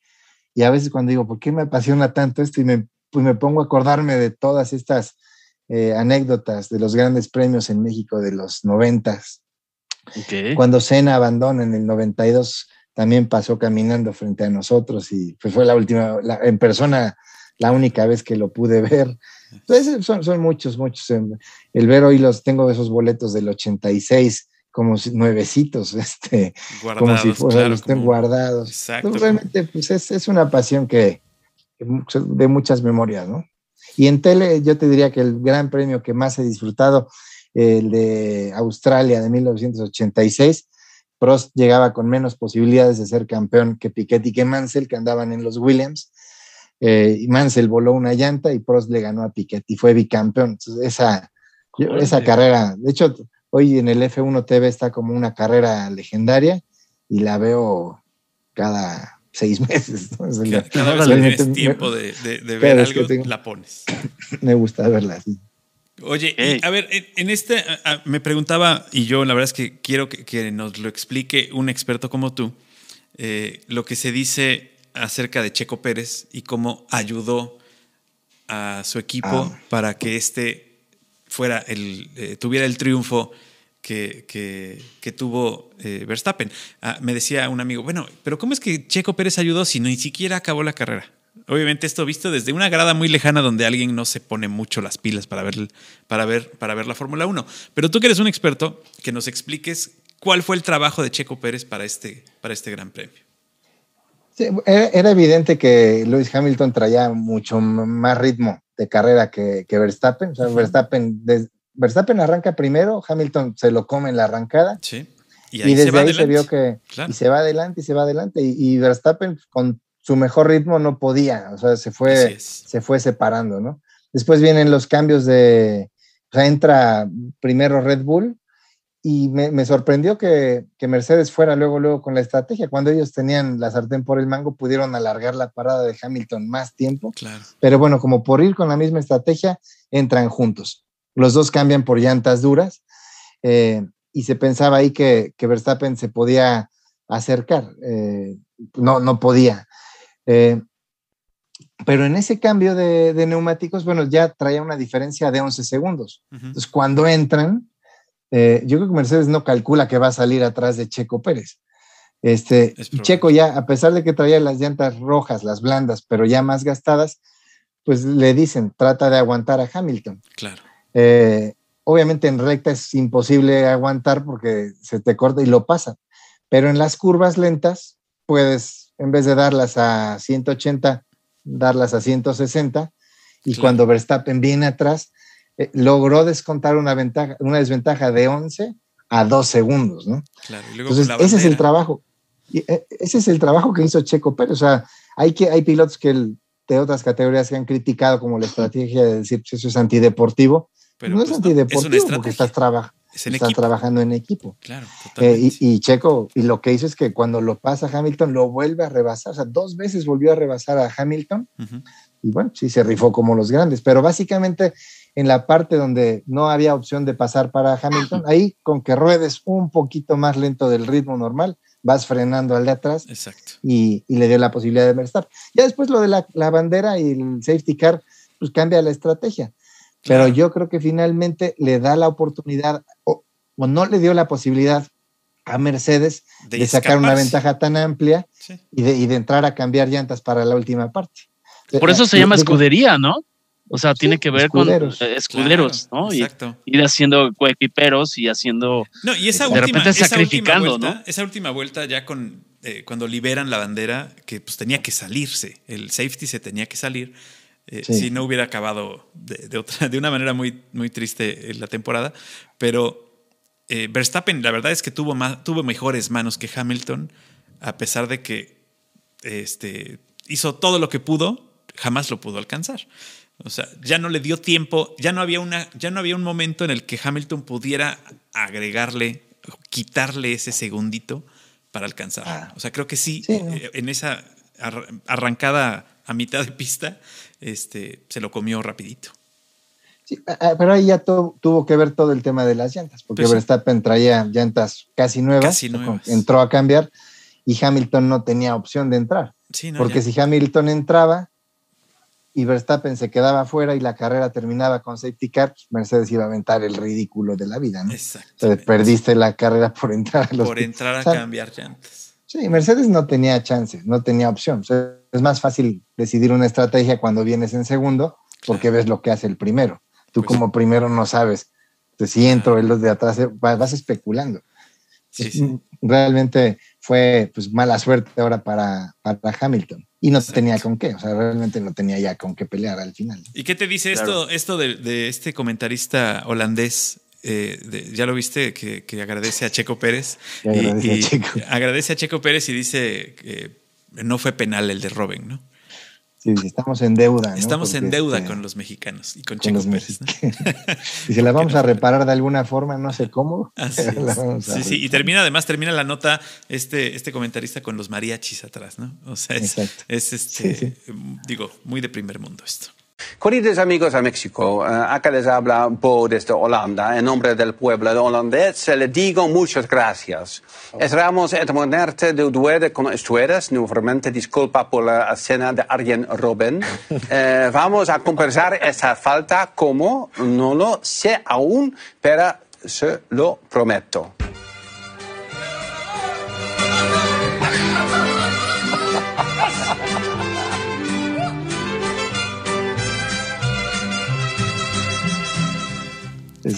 y a veces cuando digo, ¿por qué me apasiona tanto esto? Y me, pues me pongo a acordarme de todas estas eh, anécdotas de los grandes premios en México de los noventas. Cuando Sena abandona en el 92, también pasó caminando frente a nosotros y pues fue la última, en persona, la única vez que lo pude ver. Entonces, son, son muchos, muchos. El ver hoy los, tengo esos boletos del 86 como nuevecitos, este, como si fueran, los tengo guardados. Exacto. realmente, pues es, es, una pasión que, de muchas memorias, ¿no? Y en tele, yo te diría que el gran premio que más he disfrutado, el de Australia de 1986, Prost llegaba con menos posibilidades de ser campeón que Piquet y que Mansell, que andaban en los Williams. Eh, y Mansell voló una llanta y Prost le ganó a Piquet y fue bicampeón. esa, esa carrera, de hecho, hoy en el F1 TV está como una carrera legendaria y la veo cada seis meses. Cada, vez que tienes tiempo de, ver algo, la pones. Me gusta verla así. Oye, a ver, en, este me preguntaba, y yo la verdad es que quiero que, nos lo explique un experto como tú, eh, lo que se dice acerca de Checo Pérez y cómo ayudó a su equipo ah. para que este fuera el, eh, tuviera el triunfo que, que, tuvo eh, Verstappen. Ah, me decía un amigo, bueno, pero ¿cómo es que Checo Pérez ayudó si ni siquiera acabó la carrera? Obviamente esto visto desde una grada muy lejana donde alguien no se pone mucho las pilas para ver, para ver, para ver la Fórmula 1. Pero tú que eres un experto, que nos expliques cuál fue el trabajo de Checo Pérez para este, para este Gran Premio. Era, evidente que Lewis Hamilton traía mucho más ritmo de carrera que, Verstappen. O sea, Verstappen, Verstappen arranca primero, Hamilton se lo come en la arrancada. Sí. Y, desde ahí se vio que y se va adelante y se va adelante. Y, Verstappen con su mejor ritmo no podía, o sea, se fue, se fue separando, ¿no? Después vienen los cambios de, o sea, entra primero Red Bull y me, sorprendió que, que, Mercedes fuera luego, luego con la estrategia. Cuando ellos tenían la sartén por el mango, pudieron alargar la parada de Hamilton más tiempo. Claro. Pero bueno, como por ir con la misma estrategia, entran juntos. Los dos cambian por llantas duras eh, y se pensaba ahí que, Verstappen se podía acercar. Eh, no, no podía. Eh, pero en ese cambio de, neumáticos, bueno, ya traía una diferencia de 11 segundos. Entonces, cuando entran, yo creo que Mercedes no calcula que va a salir atrás de Checo Pérez. Este, Checo ya, a pesar de que traía las llantas rojas, las blandas, pero ya más gastadas, pues le dicen, trata de aguantar a Hamilton. Claro. Eh, obviamente en recta es imposible aguantar porque se te corta y lo pasa, pero en las curvas lentas puedes, en vez de darlas a 180, darlas a 160 y cuando Verstappen viene atrás, eh, logró descontar una, ventaja, una desventaja de 11 a 2 segundos, ¿no? Claro, Entonces, ese es el trabajo. Eh, ese es el trabajo que hizo Checo Pérez. O sea, hay, que, hay pilotos que de otras categorías que han criticado como la estrategia de decir que pues, eso es antideportivo no es pues, antideportivo porque estás, trabajando en equipo. Claro, eh, y, Checo, y lo que hizo es que cuando lo pasa Hamilton, lo vuelve a rebasar. O sea, dos veces volvió a rebasar a Hamilton. Y bueno, sí se rifó como los grandes. Pero básicamente en la parte donde no había opción de pasar para Hamilton, ahí con que ruedes un poquito más lento del ritmo normal, vas frenando al de atrás Exacto. Y, le dio la posibilidad de Verstappen. Ya después lo de la, la bandera y el safety car, pues cambia la estrategia pero yo creo que finalmente le da la oportunidad, o, no le dio la posibilidad a Mercedes de, sacar una ventaja tan amplia y, de, entrar a cambiar llantas para la última parte. Por eso se llama escudería, ¿no? O sea, tiene que ver con escuderos, ¿no? exacto. ir haciendo coequiperos y haciendo. No, y esa de última, repente sacrificando, ¿no? Esa última vuelta, ya con eh, cuando liberan la bandera, que pues tenía que salirse, el safety se tenía que salir eh, si no hubiera acabado de, otra, de una manera muy, muy triste la temporada. Pero Verstappen, la verdad es que tuvo, más, tuvo mejores manos que Hamilton, a pesar de que este, hizo todo lo que pudo, jamás lo pudo alcanzar. O sea, ya no le dio tiempo, ya no había, una, ya no había un momento en el que Hamilton pudiera agregarle, quitarle ese segundito para alcanzar. Ah. O sea, creo que sí, eh, en esa arrancada a mitad de pista, este, se lo comió rapidito. Sí, pero ahí ya tuvo que ver todo el tema de las llantas, porque pues Verstappen traía llantas casi nuevas, casi nuevas, entró a cambiar y Hamilton no tenía opción de entrar. porque si Hamilton entraba, y Verstappen se quedaba afuera y la carrera terminaba con safety car, pues, Mercedes iba a aventar el ridículo de la vida, ¿no? Exacto. perdiste la carrera por entrar a los Por entrar a cambiar llantas. Sí, Mercedes no tenía chance, no tenía opción. es más fácil decidir una estrategia cuando vienes en segundo, porque ves lo que hace el primero. Tú pues como primero no sabes si entro, el de atrás, vas especulando. Sí, Realmente fue pues mala suerte ahora para, para Hamilton y no tenía con qué, o sea, realmente no tenía ya con qué pelear al final. ¿Y qué te dice esto, esto de, este comentarista holandés? Eh, ya lo viste, que, agradece a Checo Pérez. Agradece, a Checo. agradece a Checo Pérez y dice que no fue penal el de Robin, ¿no? Sí, estamos en deuda. Estamos en deuda este, con los mexicanos y con, Checo Pérez. y se la vamos a reparar de alguna forma, no sé cómo. sí, sí, y termina, además, termina la nota este, este comentarista con los mariachis atrás, ¿no? O sea, es, es este, digo, muy de primer mundo esto. Queridos amigos a México, eh, acá les habla Bo desde Holanda. En nombre del pueblo holandés les digo muchas gracias. Esperamos eternamente de ustedes con ustedes. Nuevamente disculpa por la escena de Arjen Robben. Eh, vamos a compensar esa falta como no lo sé aún, pero se lo prometo.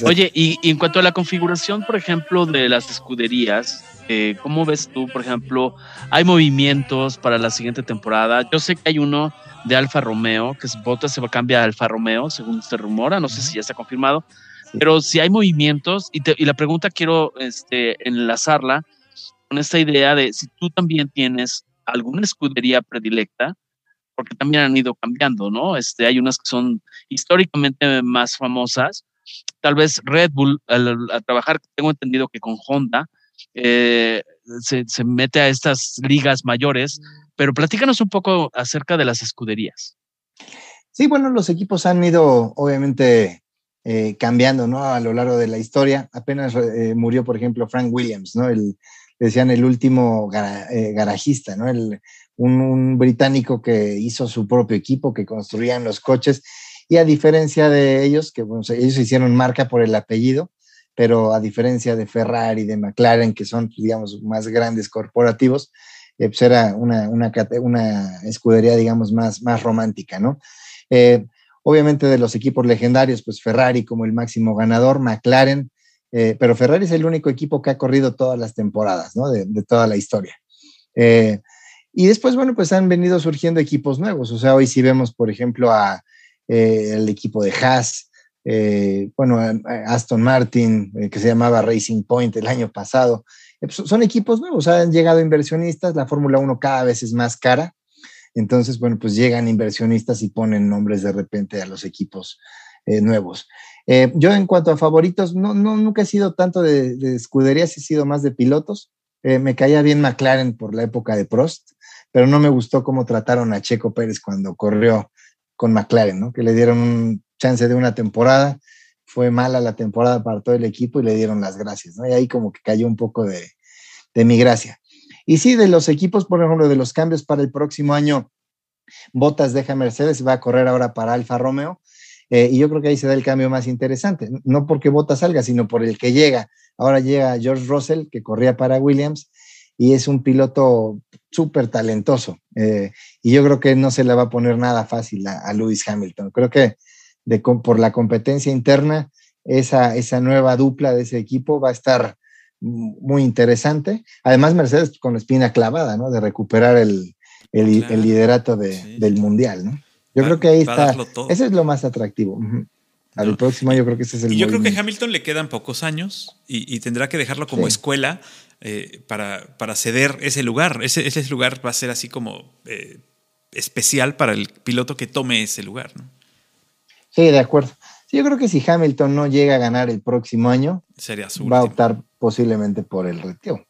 Oye, y, en cuanto a la configuración, por ejemplo, de las escuderías, eh, ¿cómo ves tú, por ejemplo, hay movimientos para la siguiente temporada? Yo sé que hay uno de Alfa Romeo, que es Bottas se va a cambiar a Alfa Romeo, según se rumora, no sé si ya está confirmado, pero si hay movimientos, y, y, la pregunta quiero este, enlazarla con esta idea de si tú también tienes alguna escudería predilecta, porque también han ido cambiando, ¿no? Este, hay unas que son históricamente más famosas, Tal vez Red Bull, al, trabajar, tengo entendido que con Honda, eh, se, mete a estas ligas mayores, pero platícanos un poco acerca de las escuderías. Sí, bueno, los equipos han ido obviamente eh, cambiando, ¿no? A lo largo de la historia. Apenas eh, murió, por ejemplo, Frank Williams, ¿no? El, decían el último garajista, ¿no? El, un, británico que hizo su propio equipo, que construían los coches y a diferencia de ellos, que ellos hicieron marca por el apellido, pero a diferencia de Ferrari, de McLaren, que son, digamos, más grandes corporativos, eh, pues era una, una, escudería, digamos, más, más romántica, ¿no? Eh, obviamente de los equipos legendarios, pues Ferrari como el máximo ganador, McLaren, eh, pero Ferrari es el único equipo que ha corrido todas las temporadas, ¿no? De, toda la historia. y después, bueno, pues han venido surgiendo equipos nuevos. O sea, hoy sí vemos, por ejemplo, a, eh, el equipo de Haas, eh, bueno, Aston Martin, eh, que se llamaba Racing Point el año pasado. Pues, son equipos nuevos, han llegado inversionistas, la Fórmula 1 cada vez es más cara. Entonces, bueno, pues llegan inversionistas y ponen nombres de repente a los equipos nuevos. yo en cuanto a favoritos, no, no, nunca he sido tanto de, de escuderías, he sido más de pilotos. me caía bien McLaren por la época de Prost, pero no me gustó cómo trataron a Checo Pérez cuando corrió con McLaren, ¿no? Que le dieron un chance de una temporada, fue mala la temporada para todo el equipo y le dieron las gracias, ¿no? Y ahí como que cayó un poco de, mi gracia. Y sí, de los equipos, por ejemplo, de los cambios para el próximo año, Botas deja Mercedes, va a correr ahora para Alfa Romeo. Eh, y yo creo que ahí se da el cambio más interesante, no porque Botas salga, sino por el que llega. Ahora llega George Russell, que corría para Williams, y es un piloto súper talentoso. Eh, y yo creo que no se le va a poner nada fácil a, Lewis Hamilton. Creo que de, por la competencia interna, esa, esa nueva dupla de ese equipo va a estar muy interesante. Además, Mercedes con la espina clavada, ¿no? De recuperar el, liderato del mundial, ¿no? Yo creo que ahí está. Ese es lo más atractivo. Al próximo yo creo que ese es el. Y yo creo que a Hamilton le quedan pocos años y, tendrá que dejarlo como escuela eh, para, para, ceder ese lugar. Ese, ese, lugar va a ser así como eh, especial para el piloto que tome ese lugar. ¿no? Sí, de acuerdo. Sí, yo creo que si Hamilton no llega a ganar el próximo año, Sería va a optar posiblemente por el retiro.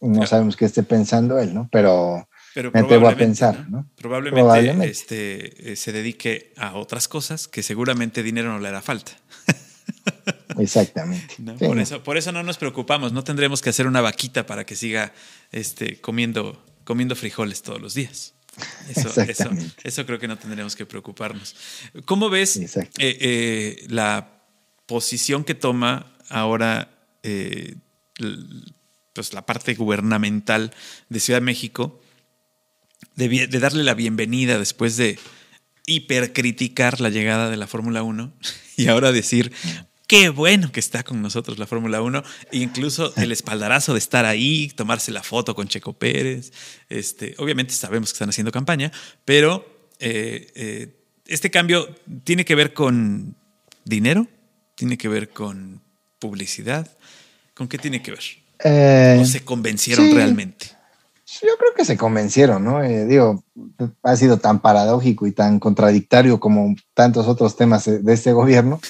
No sabemos qué esté pensando él, ¿no? Pero, Pero me atrevo a pensar, ¿no? Probablemente, Este, eh, se dedique a otras cosas que seguramente dinero no le hará falta. Exactamente. por, eso, por eso no nos preocupamos, no tendremos que hacer una vaquita para que siga este, comiendo, comiendo frijoles todos los días. Eso, eso, eso, creo que no tendremos que preocuparnos. ¿Cómo ves eh, eh, la posición que toma ahora eh, pues la parte gubernamental de Ciudad de México de, de darle la bienvenida después de hipercriticar la llegada de la Fórmula 1 y ahora decir, qué bueno que está con nosotros la Fórmula 1, e incluso el espaldarazo de estar ahí, tomarse la foto con Checo Pérez. Este, obviamente sabemos que están haciendo campaña, pero eh, eh, este cambio tiene que ver con dinero, tiene que ver con publicidad. ¿Con qué tiene que ver? Eh, ¿O se convencieron realmente? Yo creo que se convencieron, ¿no? digo, ha sido tan paradójico y tan contradictorio como tantos otros temas de este gobierno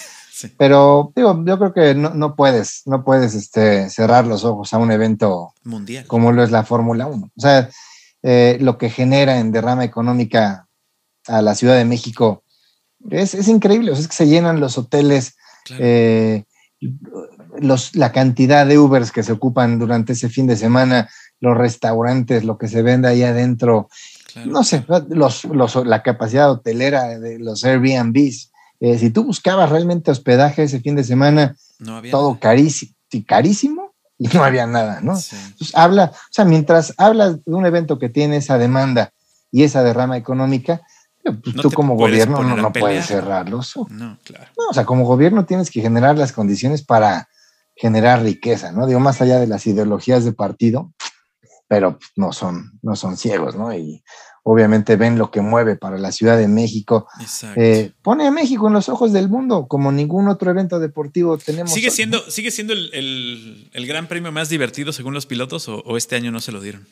pero digo, yo creo que no, puedes, no puedes este, cerrar los ojos a un evento mundial como lo es la Fórmula 1. O sea, eh, lo que genera en derrama económica a la Ciudad de México es, increíble. O sea, es que se llenan los hoteles, eh, los, la cantidad de Ubers que se ocupan durante ese fin de semana, los restaurantes, lo que se vende ahí adentro. No sé, los, la capacidad hotelera de los Airbnbs. Eh, si tú buscabas realmente hospedaje ese fin de semana, todo carísimo, carísimo y no había nada, ¿no? Entonces habla, o sea, mientras hablas de un evento que tiene esa demanda y esa derrama económica, eh, pues tú como gobierno no, puedes cerrarlos. No, claro. o sea, como gobierno tienes que generar las condiciones para generar riqueza, ¿no? Digo, más allá de las ideologías de partido, pero no son, no son ciegos, ¿no? Y obviamente ven lo que mueve para la Ciudad de México. Eh, pone a México en los ojos del mundo, como ningún otro evento deportivo tenemos. ¿Sigue siendo, ¿sigue siendo el, gran premio más divertido según los pilotos o, este año no se lo dieron?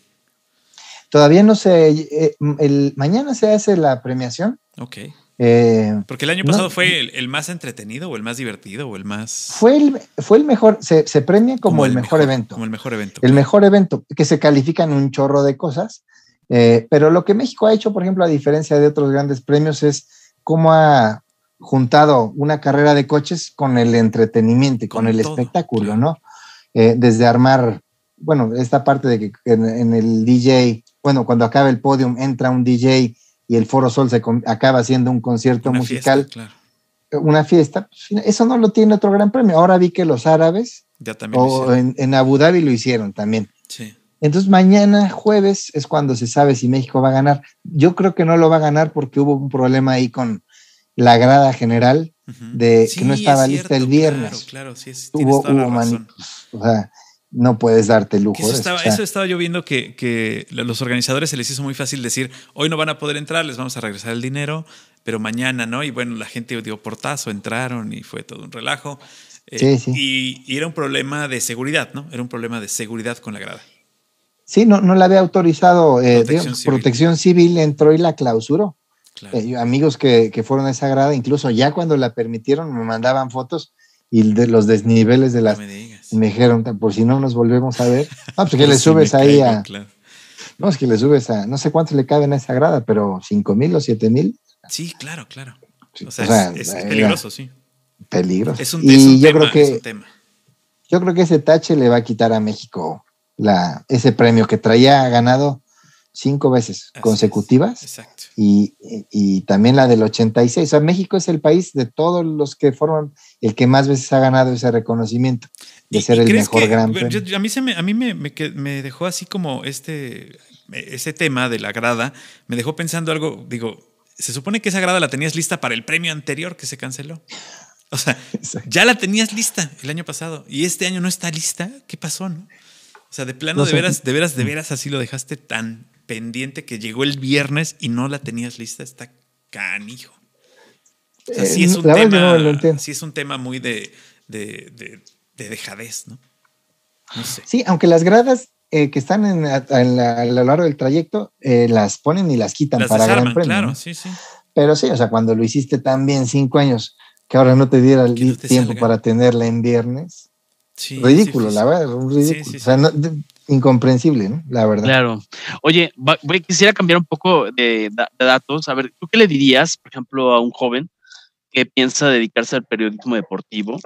Todavía no sé, eh, el, mañana se hace la premiación. Ok. Eh, Porque el año pasado fue el, más entretenido o el más divertido o el más... Fue el, fue el mejor, se, premia como, el, mejor, evento. Como el mejor evento. El mejor evento, que se califican un chorro de cosas eh, pero lo que México ha hecho, por ejemplo, a diferencia de otros grandes premios, es cómo ha juntado una carrera de coches con el entretenimiento y con, el espectáculo, ¿no? Eh, desde armar, bueno, esta parte de que en, el DJ, bueno, cuando acaba el podium entra un DJ y el Foro Sol se acaba haciendo un concierto musical. Una fiesta, pues, eso no lo tiene otro gran premio. Ahora vi que los árabes o en, en, Abu Dhabi lo hicieron también. Sí. Entonces mañana jueves es cuando se sabe si México va a ganar. Yo creo que no lo va a ganar porque hubo un problema ahí con la grada general de que no estaba lista el viernes. Claro, claro, sí, es, hubo, o sea, no puedes darte lujo. Eso estaba, eso estaba yo viendo que, que los organizadores se les hizo muy fácil decir, hoy no van a poder entrar, les vamos a regresar el dinero, pero mañana, ¿no? Y bueno, la gente dio portazo, entraron y fue todo un relajo. sí, sí. Y, y, era un problema de seguridad, ¿no? Era un problema de seguridad con la grada. Sí, no, no la había autorizado. Eh, protección, civil. entró y la clausuró. Eh, amigos que, fueron a esa grada, incluso ya cuando la permitieron, me mandaban fotos y de los desniveles de las. me, dijeron, por si no nos volvemos a ver. No, pues que le subes ahí a. No, es que le subes a. No sé cuántos le caben a esa grada, pero cinco mil o siete mil. Sí, claro, claro. O sea, es, peligroso, sí. Peligroso. Es un, y yo creo que, Yo creo que ese tache le va a quitar a México la, ese premio que traía ganado cinco veces consecutivas y, y, también la del 86. O sea, México es el país de todos los que forman el que más veces ha ganado ese reconocimiento de ser el mejor gran premio. a mí, se me, a mí me, me, dejó así como este, ese tema de la grada, me dejó pensando algo, digo, se supone que esa grada la tenías lista para el premio anterior que se canceló. O sea, ya la tenías lista el año pasado y este año no está lista. ¿Qué pasó, no? O sea, de plano, de veras, de veras, de veras, así lo dejaste tan pendiente que llegó el viernes y no la tenías lista. Está canijo. O sea, sí, es un tema, sí es un tema muy de, de, de, dejadez, ¿no? No sé. Sí, aunque las gradas eh, que están en, a, lo largo del trayecto eh, las ponen y las quitan para gran premio. Claro, sí, sí. Pero sí, o sea, cuando lo hiciste tan bien cinco años, que ahora no te diera el tiempo para tenerla en viernes. Sí, ridículo, la verdad, ridículo. o sea, incomprensible, ¿no? La verdad. Claro. Oye, voy, quisiera cambiar un poco de, datos. A ver, ¿tú qué le dirías, por ejemplo, a un joven que piensa dedicarse al periodismo deportivo,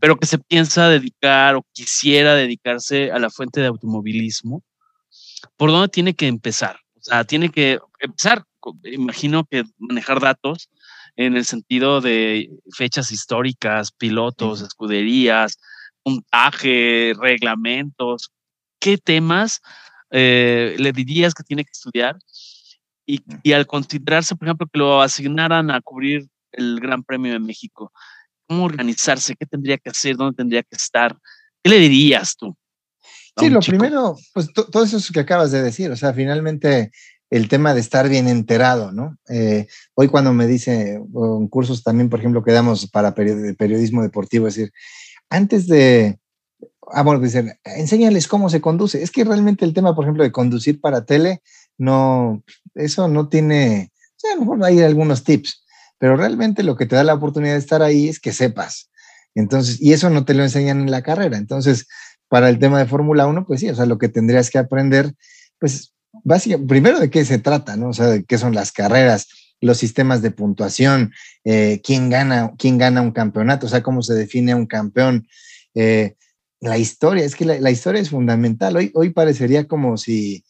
pero que se piensa dedicar o quisiera dedicarse a la fuente de automovilismo? ¿Por dónde tiene que empezar? O sea, tiene que empezar, imagino que manejar datos en el sentido de fechas históricas, pilotos, escuderías, puntaje, reglamentos, qué temas eh, le dirías que tiene que estudiar y, al considerarse, por ejemplo, que lo asignaran a cubrir el Gran Premio de México, ¿cómo organizarse? ¿Qué tendría que hacer? ¿Dónde tendría que estar? ¿Qué le dirías tú? Sí, lo primero, pues todo eso que acabas de decir, o sea, finalmente el tema de estar bien enterado, ¿no? Eh, hoy cuando me dice, en cursos también, por ejemplo, que damos para periodismo deportivo, es decir, antes de, ah, bueno, dicen, enséñales cómo se conduce. Es que realmente el tema, por ejemplo, de conducir para tele, no, eso no tiene, o sea, a lo mejor hay algunos tips, pero realmente lo que te da la oportunidad de estar ahí es que sepas. Entonces, y eso no te lo enseñan en la carrera. Entonces, para el tema de Fórmula 1, pues sí, o sea, lo que tendrías que aprender, pues, básicamente, primero de qué se trata, ¿no? O sea, de qué son las carreras, los sistemas de puntuación, eh, quién gana, quién gana un campeonato, o sea, cómo se define un campeón, eh, la historia, es que la, historia es fundamental. Hoy, hoy parecería como si,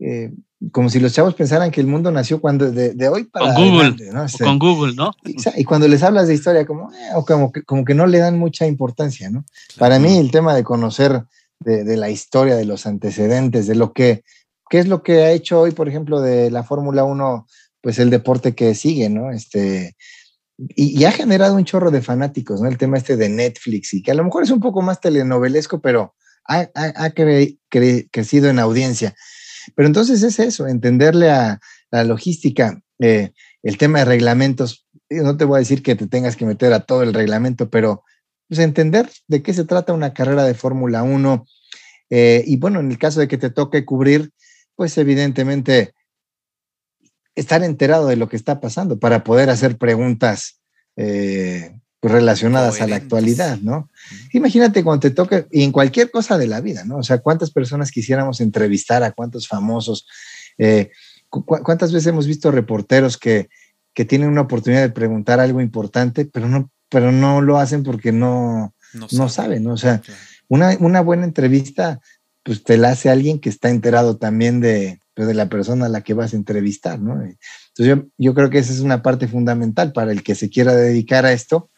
eh, como si los chavos pensaran que el mundo nació cuando de, hoy para con Google, ¿no? Con Google, ¿no? Y, cuando les hablas de historia, como, eh, o como, que, como que no le dan mucha importancia, ¿no? Para mí el tema de conocer de, la historia, de los antecedentes, de lo que, qué es lo que ha hecho hoy, por ejemplo, de la Fórmula 1, pues el deporte que sigue, ¿no? Este, y, ha generado un chorro de fanáticos, ¿no? El tema este de Netflix y que a lo mejor es un poco más telenovelesco, pero ha, crecido en audiencia. Pero entonces es eso, entenderle a la logística, eh, el tema de reglamentos. No te voy a decir que te tengas que meter a todo el reglamento, pero pues, entender de qué se trata una carrera de Fórmula 1. Eh, y bueno, en el caso de que te toque cubrir, pues evidentemente estar enterado de lo que está pasando para poder hacer preguntas eh, relacionadas a la actualidad, ¿no? Imagínate cuando te toque, y en cualquier cosa de la vida, ¿no? O sea, cuántas personas quisiéramos entrevistar a cuántos famosos, eh, cuántas veces hemos visto reporteros que, que, tienen una oportunidad de preguntar algo importante, pero no, pero no lo hacen porque no, no, saben, ¿no? O sea, una, una buena entrevista, pues te la hace alguien que está enterado también de, de la persona a la que vas a entrevistar, ¿no? Entonces yo, creo que esa es una parte fundamental para el que se quiera dedicar a esto,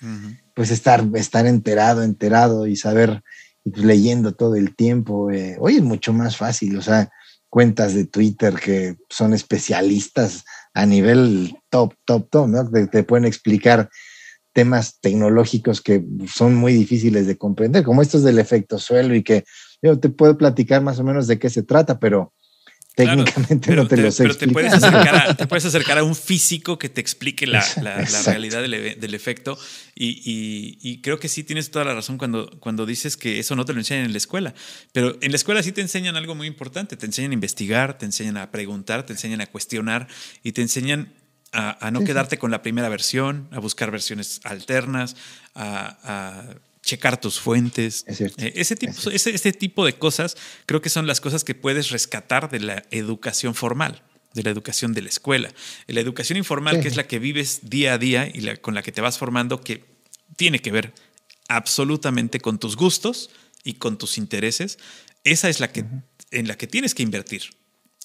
pues estar, estar enterado, enterado y saber, pues, leyendo todo el tiempo. Eh, hoy es mucho más fácil, o sea, cuentas de Twitter que son especialistas a nivel top, top, top, ¿no? Te, pueden explicar temas tecnológicos que son muy difíciles de comprender, como estos del efecto suelo y que yo te puedo platicar más o menos de qué se trata, pero Técnicamente no te, lo sé. Pero te puedes, acercar a, te puedes, acercar a, un físico que te explique la, la, realidad del, del efecto. Y, y, creo que sí tienes toda la razón cuando, cuando dices que eso no te lo enseñan en la escuela. Pero en la escuela sí te enseñan algo muy importante. Te enseñan a investigar, te enseñan a preguntar, te enseñan a cuestionar y te enseñan a, a no quedarte con la primera versión, a buscar versiones alternas, a checar tus fuentes. Eh, ese, tipo, ese, tipo de cosas creo que son las cosas que puedes rescatar de la educación formal de la educación de la escuela. La educación informal, que es la que vives día a día y la, con la que te vas formando, que tiene que ver absolutamente con tus gustos y con tus intereses, esa es la que, en la que tienes que invertir.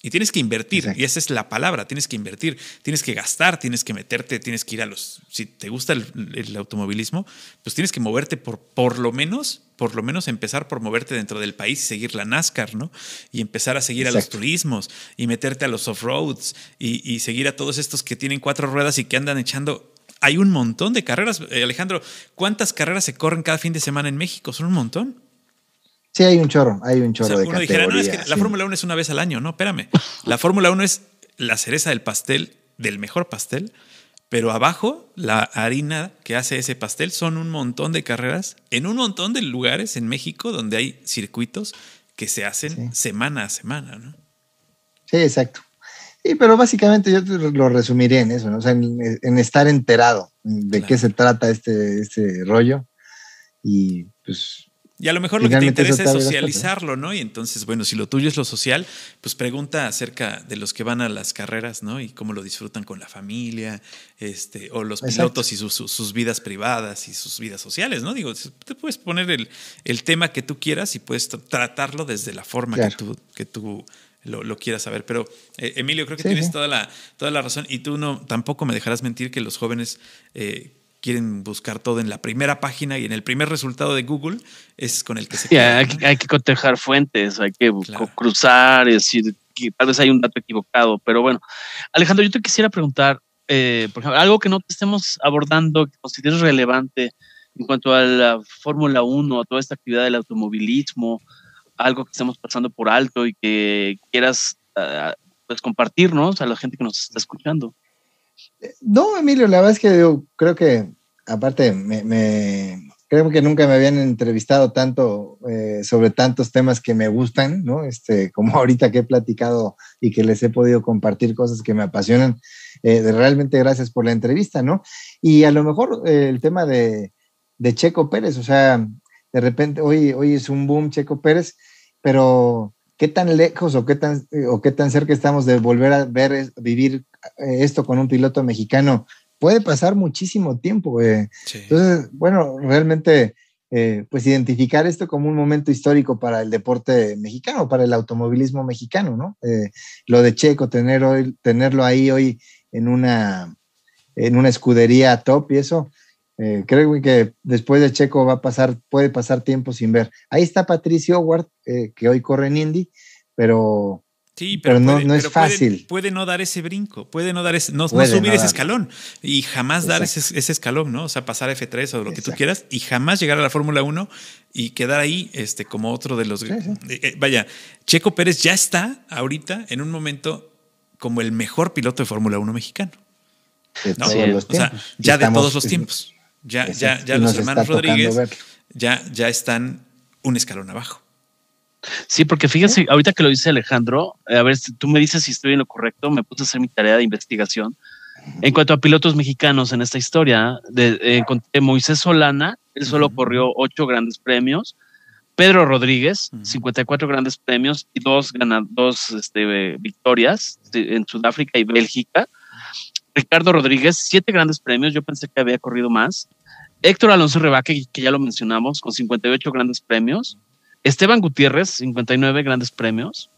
Y tienes que invertir, y esa es la palabra, tienes que invertir, tienes que gastar, tienes que meterte, tienes que ir a los, si te gusta el, automovilismo, pues tienes que moverte por, por lo menos, por lo menos empezar por moverte dentro del país y seguir la NASCAR, ¿no? Y empezar a seguir a los turismos y meterte a los off-roads y, y seguir a todos estos que tienen cuatro ruedas y que andan echando hay un montón de carreras. Eh, Alejandro, ¿cuántas carreras se corren cada fin de semana en México? ¿Son un montón? Sí, hay un chorro, hay un chorro de uno dijera, no, es que la Fórmula 1 es una vez al año, no, espérame. La Fórmula 1 es la cereza del pastel, del mejor pastel, Pero abajo, la harina que hace ese pastel son un montón de carreras en un montón de lugares en México donde hay circuitos que se hacen semana a semana, ¿no? Sí, exacto. Sí, pero básicamente yo lo resumiría en eso, ¿no? O sea, en, estar enterado de qué se trata este, este rollo. Y pues y a lo mejor lo que te interesa es socializarlo, ¿no? Y entonces, bueno, si lo tuyo es lo social, pues pregunta acerca de los que van a las carreras, ¿no? Y cómo lo disfrutan con la familia, este, o los pilotos y sus, vidas privadas y sus vidas sociales, ¿no? Digo, te puedes poner el, tema que tú quieras y puedes tratarlo desde la forma que tú, que tú lo, quieras saber. Pero, eh, Emilio, creo que tienes Toda, la, toda la razón. Y tú no tampoco me dejarás mentir que los jóvenes eh, quieren buscar todo en la primera página y en el primer resultado de Google es con el que se... Sí, hay, que, hay, que cotejar fuentes, hay que cruzar, es decir, que tal vez hay un dato equivocado, pero bueno. Alejandro, yo te quisiera preguntar, eh, por ejemplo, algo que no estemos abordando, que consideres relevante en cuanto a la Fórmula 1, a toda esta actividad del automovilismo, algo que estemos pasando por alto y que quieras uh, pues compartirnos a la gente que nos está escuchando. No, Emilio, la verdad es que yo creo que, aparte, me, creo que nunca me habían entrevistado tanto eh, sobre tantos temas que me gustan, ¿no? Este, como ahorita que he platicado y que les he podido compartir cosas que me apasionan. Eh, realmente gracias por la entrevista, ¿no? Y a lo mejor eh, el tema de, de, Checo Pérez, o sea, de repente hoy, hoy es un boom Checo Pérez, pero ¿qué tan lejos o qué tan, o qué tan cerca estamos de volver a ver, vivir esto con un piloto mexicano? Puede pasar muchísimo tiempo. Entonces, bueno, realmente, eh, pues identificar esto como un momento histórico para el deporte mexicano, para el automovilismo mexicano, ¿no? Eh, lo de Checo, tener hoy, tenerlo ahí hoy en una, en una escudería top y eso, creo que después de Checo va a pasar, puede pasar tiempo sin ver. Ahí está Patricio Howard, que hoy corre en Indy, pero Sí, pero, no, no, es fácil. Puede, no dar ese brinco, puede no dar ese, no, subir ese escalón y jamás dar ese, escalón, ¿no? O sea, pasar a F3 o lo que tú quieras y jamás llegar a la Fórmula 1 y quedar ahí este, como otro de los. Eh, eh, vaya, Checo Pérez ya está ahorita en un momento como el mejor piloto de Fórmula 1 mexicano. ¿no? o sea, ya de todos los tiempos. Ya, ya, ya los hermanos Rodríguez ya, ya están un escalón abajo. Sí, porque fíjense, ahorita que lo dice Alejandro, a ver, tú me dices si estoy en lo correcto, me puse a hacer mi tarea de investigación. En cuanto a pilotos mexicanos en esta historia, de, encontré Moisés Solana, él solo corrió ocho grandes premios. Pedro Rodríguez, 54 grandes premios y dos, dos este, victorias en Sudáfrica y Bélgica. Ricardo Rodríguez, siete grandes premios, yo pensé que había corrido más. Héctor Alonso Rebaque, que ya lo mencionamos, con 58 grandes premios. Esteban Gutiérrez, 59 grandes premios.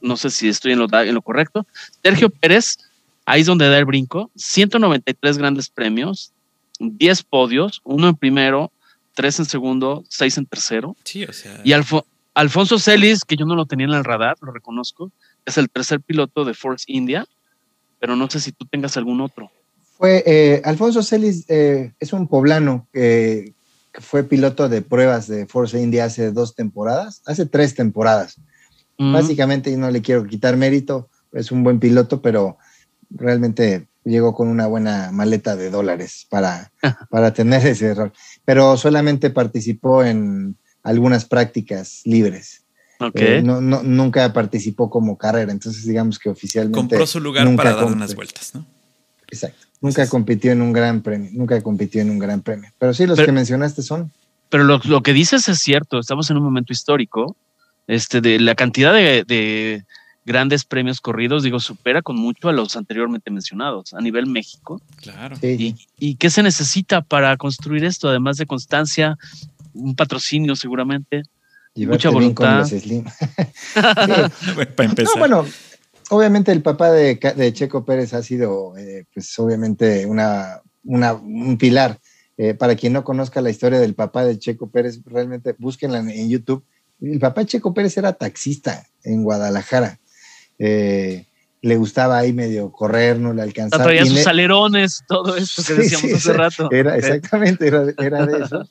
No sé si estoy en lo, en lo correcto. Sergio Pérez, ahí es donde da el brinco. 193 grandes premios, 10 podios, uno en primero, tres en segundo, seis en tercero. Sí, o sea. Y Alfonso Celis, que yo no lo tenía en el radar, lo reconozco, es el tercer piloto de Force India, pero no sé si tú tengas algún otro. Fue eh, Alfonso Celis, eh, es un poblano que, fue piloto de pruebas de Force India hace dos temporadas, hace tres temporadas. Mm. Básicamente, no le quiero quitar mérito, es un buen piloto, pero realmente llegó con una buena maleta de dólares para, para tener ese error. Pero solamente participó en algunas prácticas libres. Okay. Eh, no, nunca participó como carrera, entonces digamos que oficialmente. Compró su lugar para dar unas vueltas, ¿no? Exacto. Nunca compitió en un gran premio, nunca compitió en un gran premio. Pero sí, los que mencionaste son. Pero lo, lo, que dices es cierto, estamos en un momento histórico, este, de la cantidad de, grandes premios corridos, digo, supera con mucho a los anteriormente mencionados a nivel México. Claro. Y, ¿Y qué se necesita para construir esto? Además de constancia, un patrocinio seguramente, mucha voluntad. para empezar. No, bueno, obviamente el papá de, Checo Pérez ha sido, eh, pues obviamente una, un pilar. Eh, para quien no conozca la historia del papá de Checo Pérez, realmente búsquenla en, YouTube. El papá de Checo Pérez era taxista en Guadalajara. Eh, le gustaba ahí medio correr, no le alcanzaba. Traía sus alerones, todo esto que decíamos hace rato. Era, exactamente, era, de eso.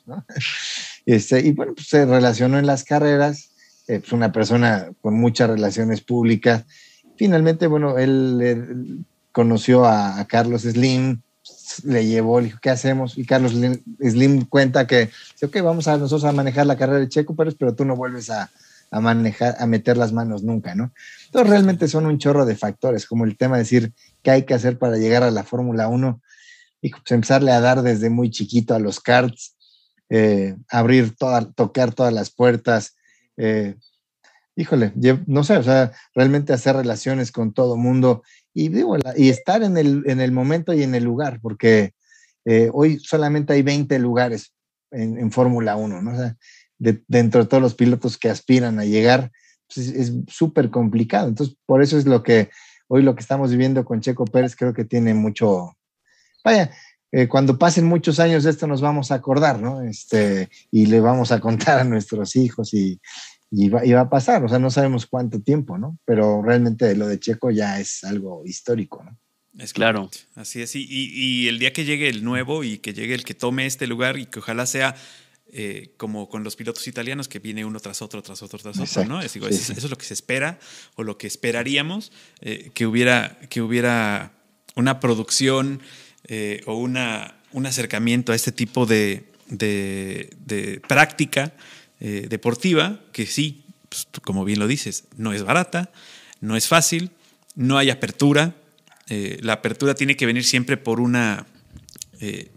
Este, y bueno, pues se relacionó en las carreras, es pues una persona con muchas relaciones públicas, Finalmente, bueno, él, conoció a, Carlos Slim, le llevó, le dijo, ¿qué hacemos? Y Carlos Slim cuenta que, ok, vamos a nosotros a manejar la carrera de Checo Pérez, pero tú no vuelves a, a manejar, a meter las manos nunca, ¿no? Entonces realmente son un chorro de factores, como el tema de decir qué hay que hacer para llegar a la Fórmula 1 y pues empezarle a dar desde muy chiquito a los karts, eh, abrir tocar todas las puertas, eh, híjole, no sé, o sea, realmente hacer relaciones con todo mundo y, digo, y estar en el, en el momento y en el lugar, porque eh, hoy solamente hay 20 lugares en, Fórmula 1, ¿no? O sea, dentro de todos los pilotos que aspiran a llegar, pues, es súper complicado. Entonces, por eso es lo que hoy lo que estamos viviendo con Checo Pérez, creo que tiene mucho, vaya, eh, cuando pasen muchos años de esto nos vamos a acordar, ¿no? Este, y le vamos a contar a nuestros hijos y, y va, a pasar, o sea, no sabemos cuánto tiempo, ¿no? Pero realmente lo de Checo ya es algo histórico, ¿no? Es claro. Así es, y, y, el día que llegue el nuevo y que llegue el que tome este lugar y que ojalá sea eh, como con los pilotos italianos que viene uno tras otro, tras otro, tras otro, ¿no? Eso es lo que se espera o lo que esperaríamos, eh, que, hubiera, que hubiera una producción eh, o una, un acercamiento a este tipo de, de, de práctica eh, deportiva, que sí, pues, como bien lo dices, no es barata, no es fácil, no hay apertura. Eh, la apertura tiene que venir siempre por una, eh,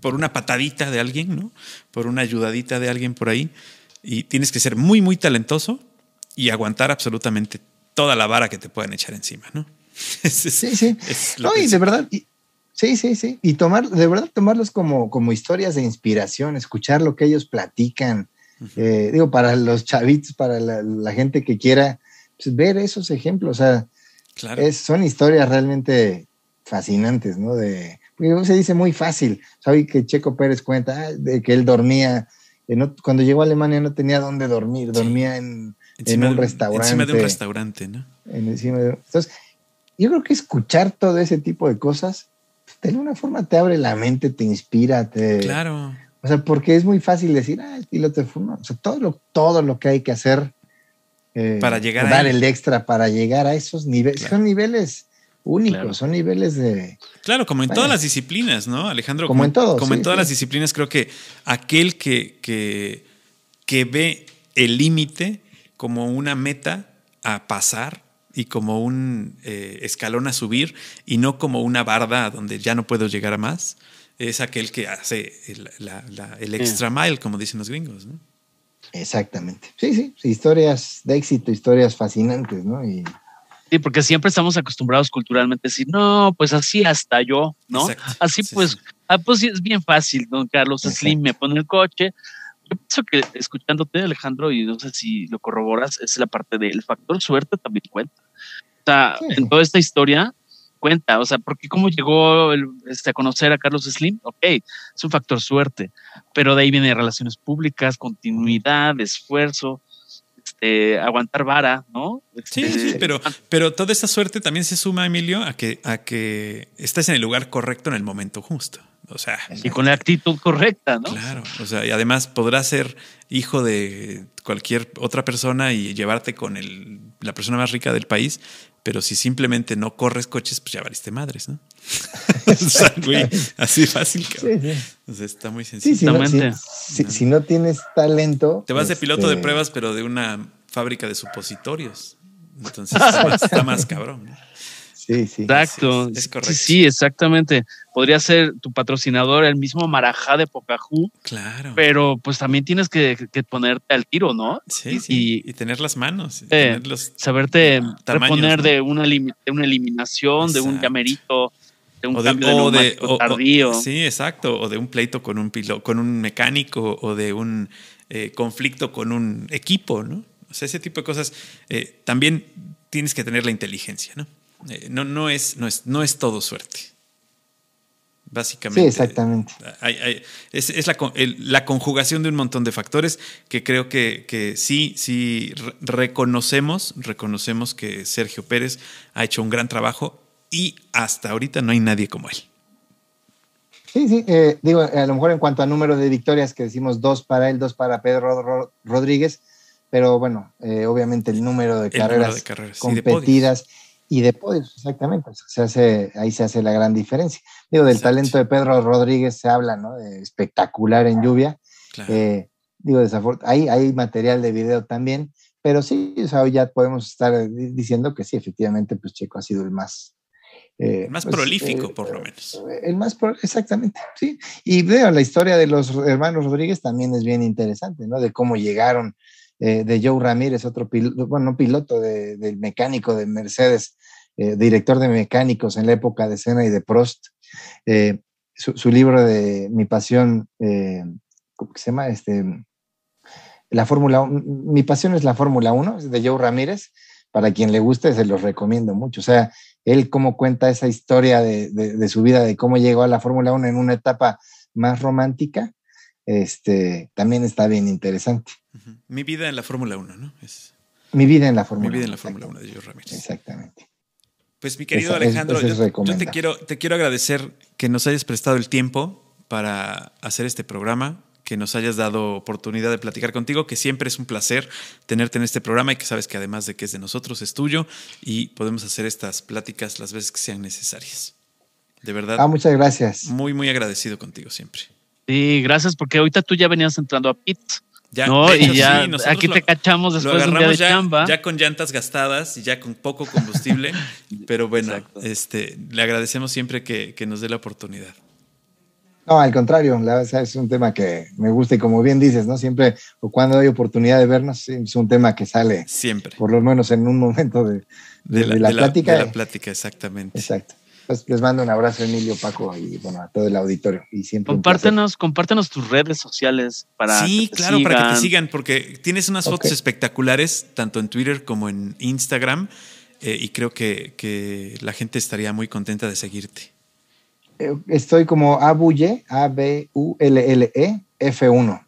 por una patadita de alguien, ¿no? por una ayudadita de alguien por ahí. Y tienes que ser muy, muy talentoso y aguantar absolutamente toda la vara que te puedan echar encima, ¿no? sí, sí. no, y de verdad, sí, sí, sí. Y tomar, de verdad, tomarlos como, como historias de inspiración, escuchar lo que ellos platican, eh, digo, para los chavitos, para la, gente que quiera pues, ver esos ejemplos, o sea, son historias realmente fascinantes, ¿no? De, se dice muy fácil, ¿sabes? Que Checo Pérez cuenta ah, de que él dormía, cuando llegó a Alemania no tenía dónde dormir, dormía en, un restaurante. Encima de un restaurante, ¿no? entonces, yo creo que escuchar todo ese tipo de cosas, pues, de alguna forma te abre la mente, te inspira, te... Claro o sea, porque es muy fácil decir, ah, el piloto de Fórmula. O sea, todo lo, todo lo que hay que hacer eh, para llegar a dar el extra para llegar a esos niveles. Son niveles únicos, son niveles de. Claro, como en todas las disciplinas, ¿no, Alejandro? Como, en todo. Como en todas las disciplinas, creo que aquel que, que, que ve el límite como una meta a pasar y como un eh, escalón a subir y no como una barda donde ya no puedo llegar a más es aquel que hace el, extra mile, como dicen los gringos, ¿no? Exactamente. Sí, sí, historias de éxito, historias fascinantes, ¿no? Y... Sí, porque siempre estamos acostumbrados culturalmente a decir, no, pues así hasta yo, ¿no? así pues, ah, pues sí, es bien fácil, don Carlos Slim me pone el coche. Yo pienso que escuchándote, Alejandro, y no sé si lo corroboras, es la parte del factor suerte también cuenta. O sea, en toda esta historia, cuenta, o sea, porque cómo llegó este, a conocer a Carlos Slim, ok, es un factor suerte, pero de ahí viene relaciones públicas, continuidad, esfuerzo, este, aguantar vara, ¿no? sí, sí, este, pero, pero toda esta suerte también se suma, Emilio, a que, a que estés en el lugar correcto en el momento justo. O sea, y con la actitud correcta, ¿no? Claro, o sea, y además podrás ser hijo de cualquier otra persona y llevarte con el, la persona más rica del país, pero si simplemente no corres coches, pues ya valiste madres, ¿no? así fácil, cabrón. Sí, sí. está muy sencillo. si, no, tienes talento. Te vas de piloto de este, pruebas, pero de una fábrica de supositorios. Entonces está más, cabrón. Sí, sí. Exacto. Es, correcto. Sí, exactamente. Podría ser tu patrocinador el mismo Marajá de Pocahú. Claro. Pero pues también tienes que, ponerte al tiro, ¿no? Sí, sí. Y, tener las manos. tener los saberte reponer de, una, de una eliminación, de un llamerito, de un cambio de, tardío. sí, exacto. O de un pleito con un piloto, con un mecánico, o de un eh, conflicto con un equipo, ¿no? O sea, ese tipo de cosas. Eh, también tienes que tener la inteligencia, ¿no? Eh, no, no, es, no, es, no es todo suerte. Básicamente. Sí, exactamente. es, la, conjugación de un montón de factores que creo que, sí, sí reconocemos, reconocemos que Sergio Pérez ha hecho un gran trabajo y hasta ahorita no hay nadie como él. Sí, sí, eh, digo, a lo mejor en cuanto a número de victorias, que decimos dos para él, dos para Pedro Rodríguez, pero bueno, eh, obviamente el número de carreras, competidas y de podios, exactamente. se hace, ahí se hace la gran diferencia. Digo, del talento de Pedro Rodríguez se habla, ¿no? De espectacular en lluvia. Eh, digo, hay, hay material de video también, pero sí, o sea, hoy ya podemos estar diciendo que sí, efectivamente, pues Checo ha sido el más... Eh, más pues, prolífico, por lo menos. El más, exactamente, sí. Y veo, la historia de los hermanos Rodríguez también es bien interesante, ¿no? De cómo llegaron eh, de Joe Ramírez, otro piloto, bueno, no piloto, del mecánico de Mercedes, eh, director de mecánicos en la época de Senna y de Prost. Eh, su, libro de Mi pasión, ¿cómo se llama? Este, la Fórmula Mi pasión es la Fórmula 1, de Joe Ramírez. Para quien le guste, se los recomiendo mucho. O sea, él cómo cuenta esa historia de, de su vida, de cómo llegó a la Fórmula 1 en una etapa más romántica este, también está bien interesante. Mi vida en la Fórmula 1, ¿no? Es... Mi vida en la Fórmula 1. Mi vida en la Fórmula 1 de George Ramírez. Exactamente. Pues mi querido Alejandro, yo, te, quiero, te quiero agradecer que nos hayas prestado el tiempo para hacer este programa, que nos hayas dado oportunidad de platicar contigo, que siempre es un placer tenerte en este programa y que sabes que además de que es de nosotros, es tuyo y podemos hacer estas pláticas las veces que sean necesarias. De verdad. Ah, muchas gracias. Muy, muy agradecido contigo siempre. Sí, gracias, porque ahorita tú ya venías entrando a pit. Ya, ¿no? y ya aquí te cachamos después de un día de ya, chamba. Ya con llantas gastadas y ya con poco combustible. pero bueno, este, le agradecemos siempre que, nos dé la oportunidad. No, al contrario, la, es un tema que me gusta y como bien dices, ¿no? Siempre, o cuando hay oportunidad de vernos, es un tema que sale. Siempre. Por lo menos en un momento de, la, plática. de la plática, exactamente. Exacto. Pues les mando un abrazo, Emilio, Paco, y bueno, a todo el auditorio. Y siempre compártenos, compártenos tus redes sociales para. Sí, claro, para que te sigan, porque tienes unas fotos espectaculares, tanto en Twitter como en Instagram, eh, y creo que, que, la gente estaría muy contenta de seguirte. Eh, estoy como Abulle, A-B-U-L-L-E, F1.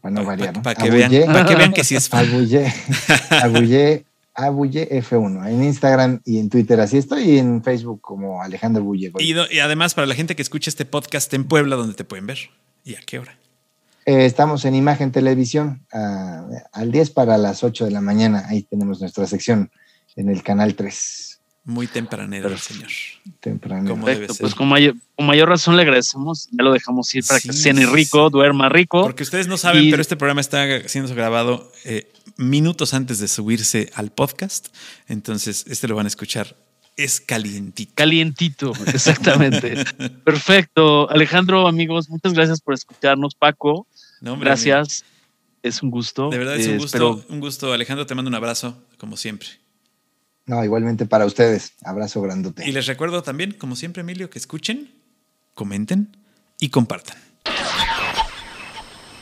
Para no variar, Para que, vean, que vean que sí es fan. Abulle, Abulle Abulle F1 en Instagram y en Twitter. Así estoy y en Facebook como Alejandro Bulle. Y, y, además, para la gente que escucha este podcast en Puebla, ¿dónde te pueden ver? ¿Y a qué hora? Eh, estamos en Imagen Televisión al 10 para las 8 de la mañana. Ahí tenemos nuestra sección en el canal 3. Muy tempranero el señor. Tempranero. Pues con mayor, con mayor, razón le agradecemos. Ya lo dejamos ir para que cene rico, duerma rico. Porque ustedes no saben, pero este programa está siendo grabado eh, minutos antes de subirse al podcast. Entonces, este lo van a escuchar. Es calientito. Calientito, exactamente. Perfecto. Alejandro, amigos, muchas gracias por escucharnos. Paco, gracias. Es un gusto. De verdad es un eh, gusto. Un gusto. Alejandro, te mando un abrazo, como siempre. No, igualmente para ustedes. Abrazo grandote. Y les recuerdo también, como siempre, Emilio, que escuchen, comenten y compartan.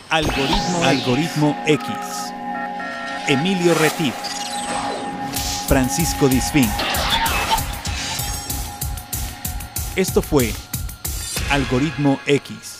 Algoritmo, Algoritmo X. Emilio Retif. Francisco Disfín. Esto fue Algoritmo X.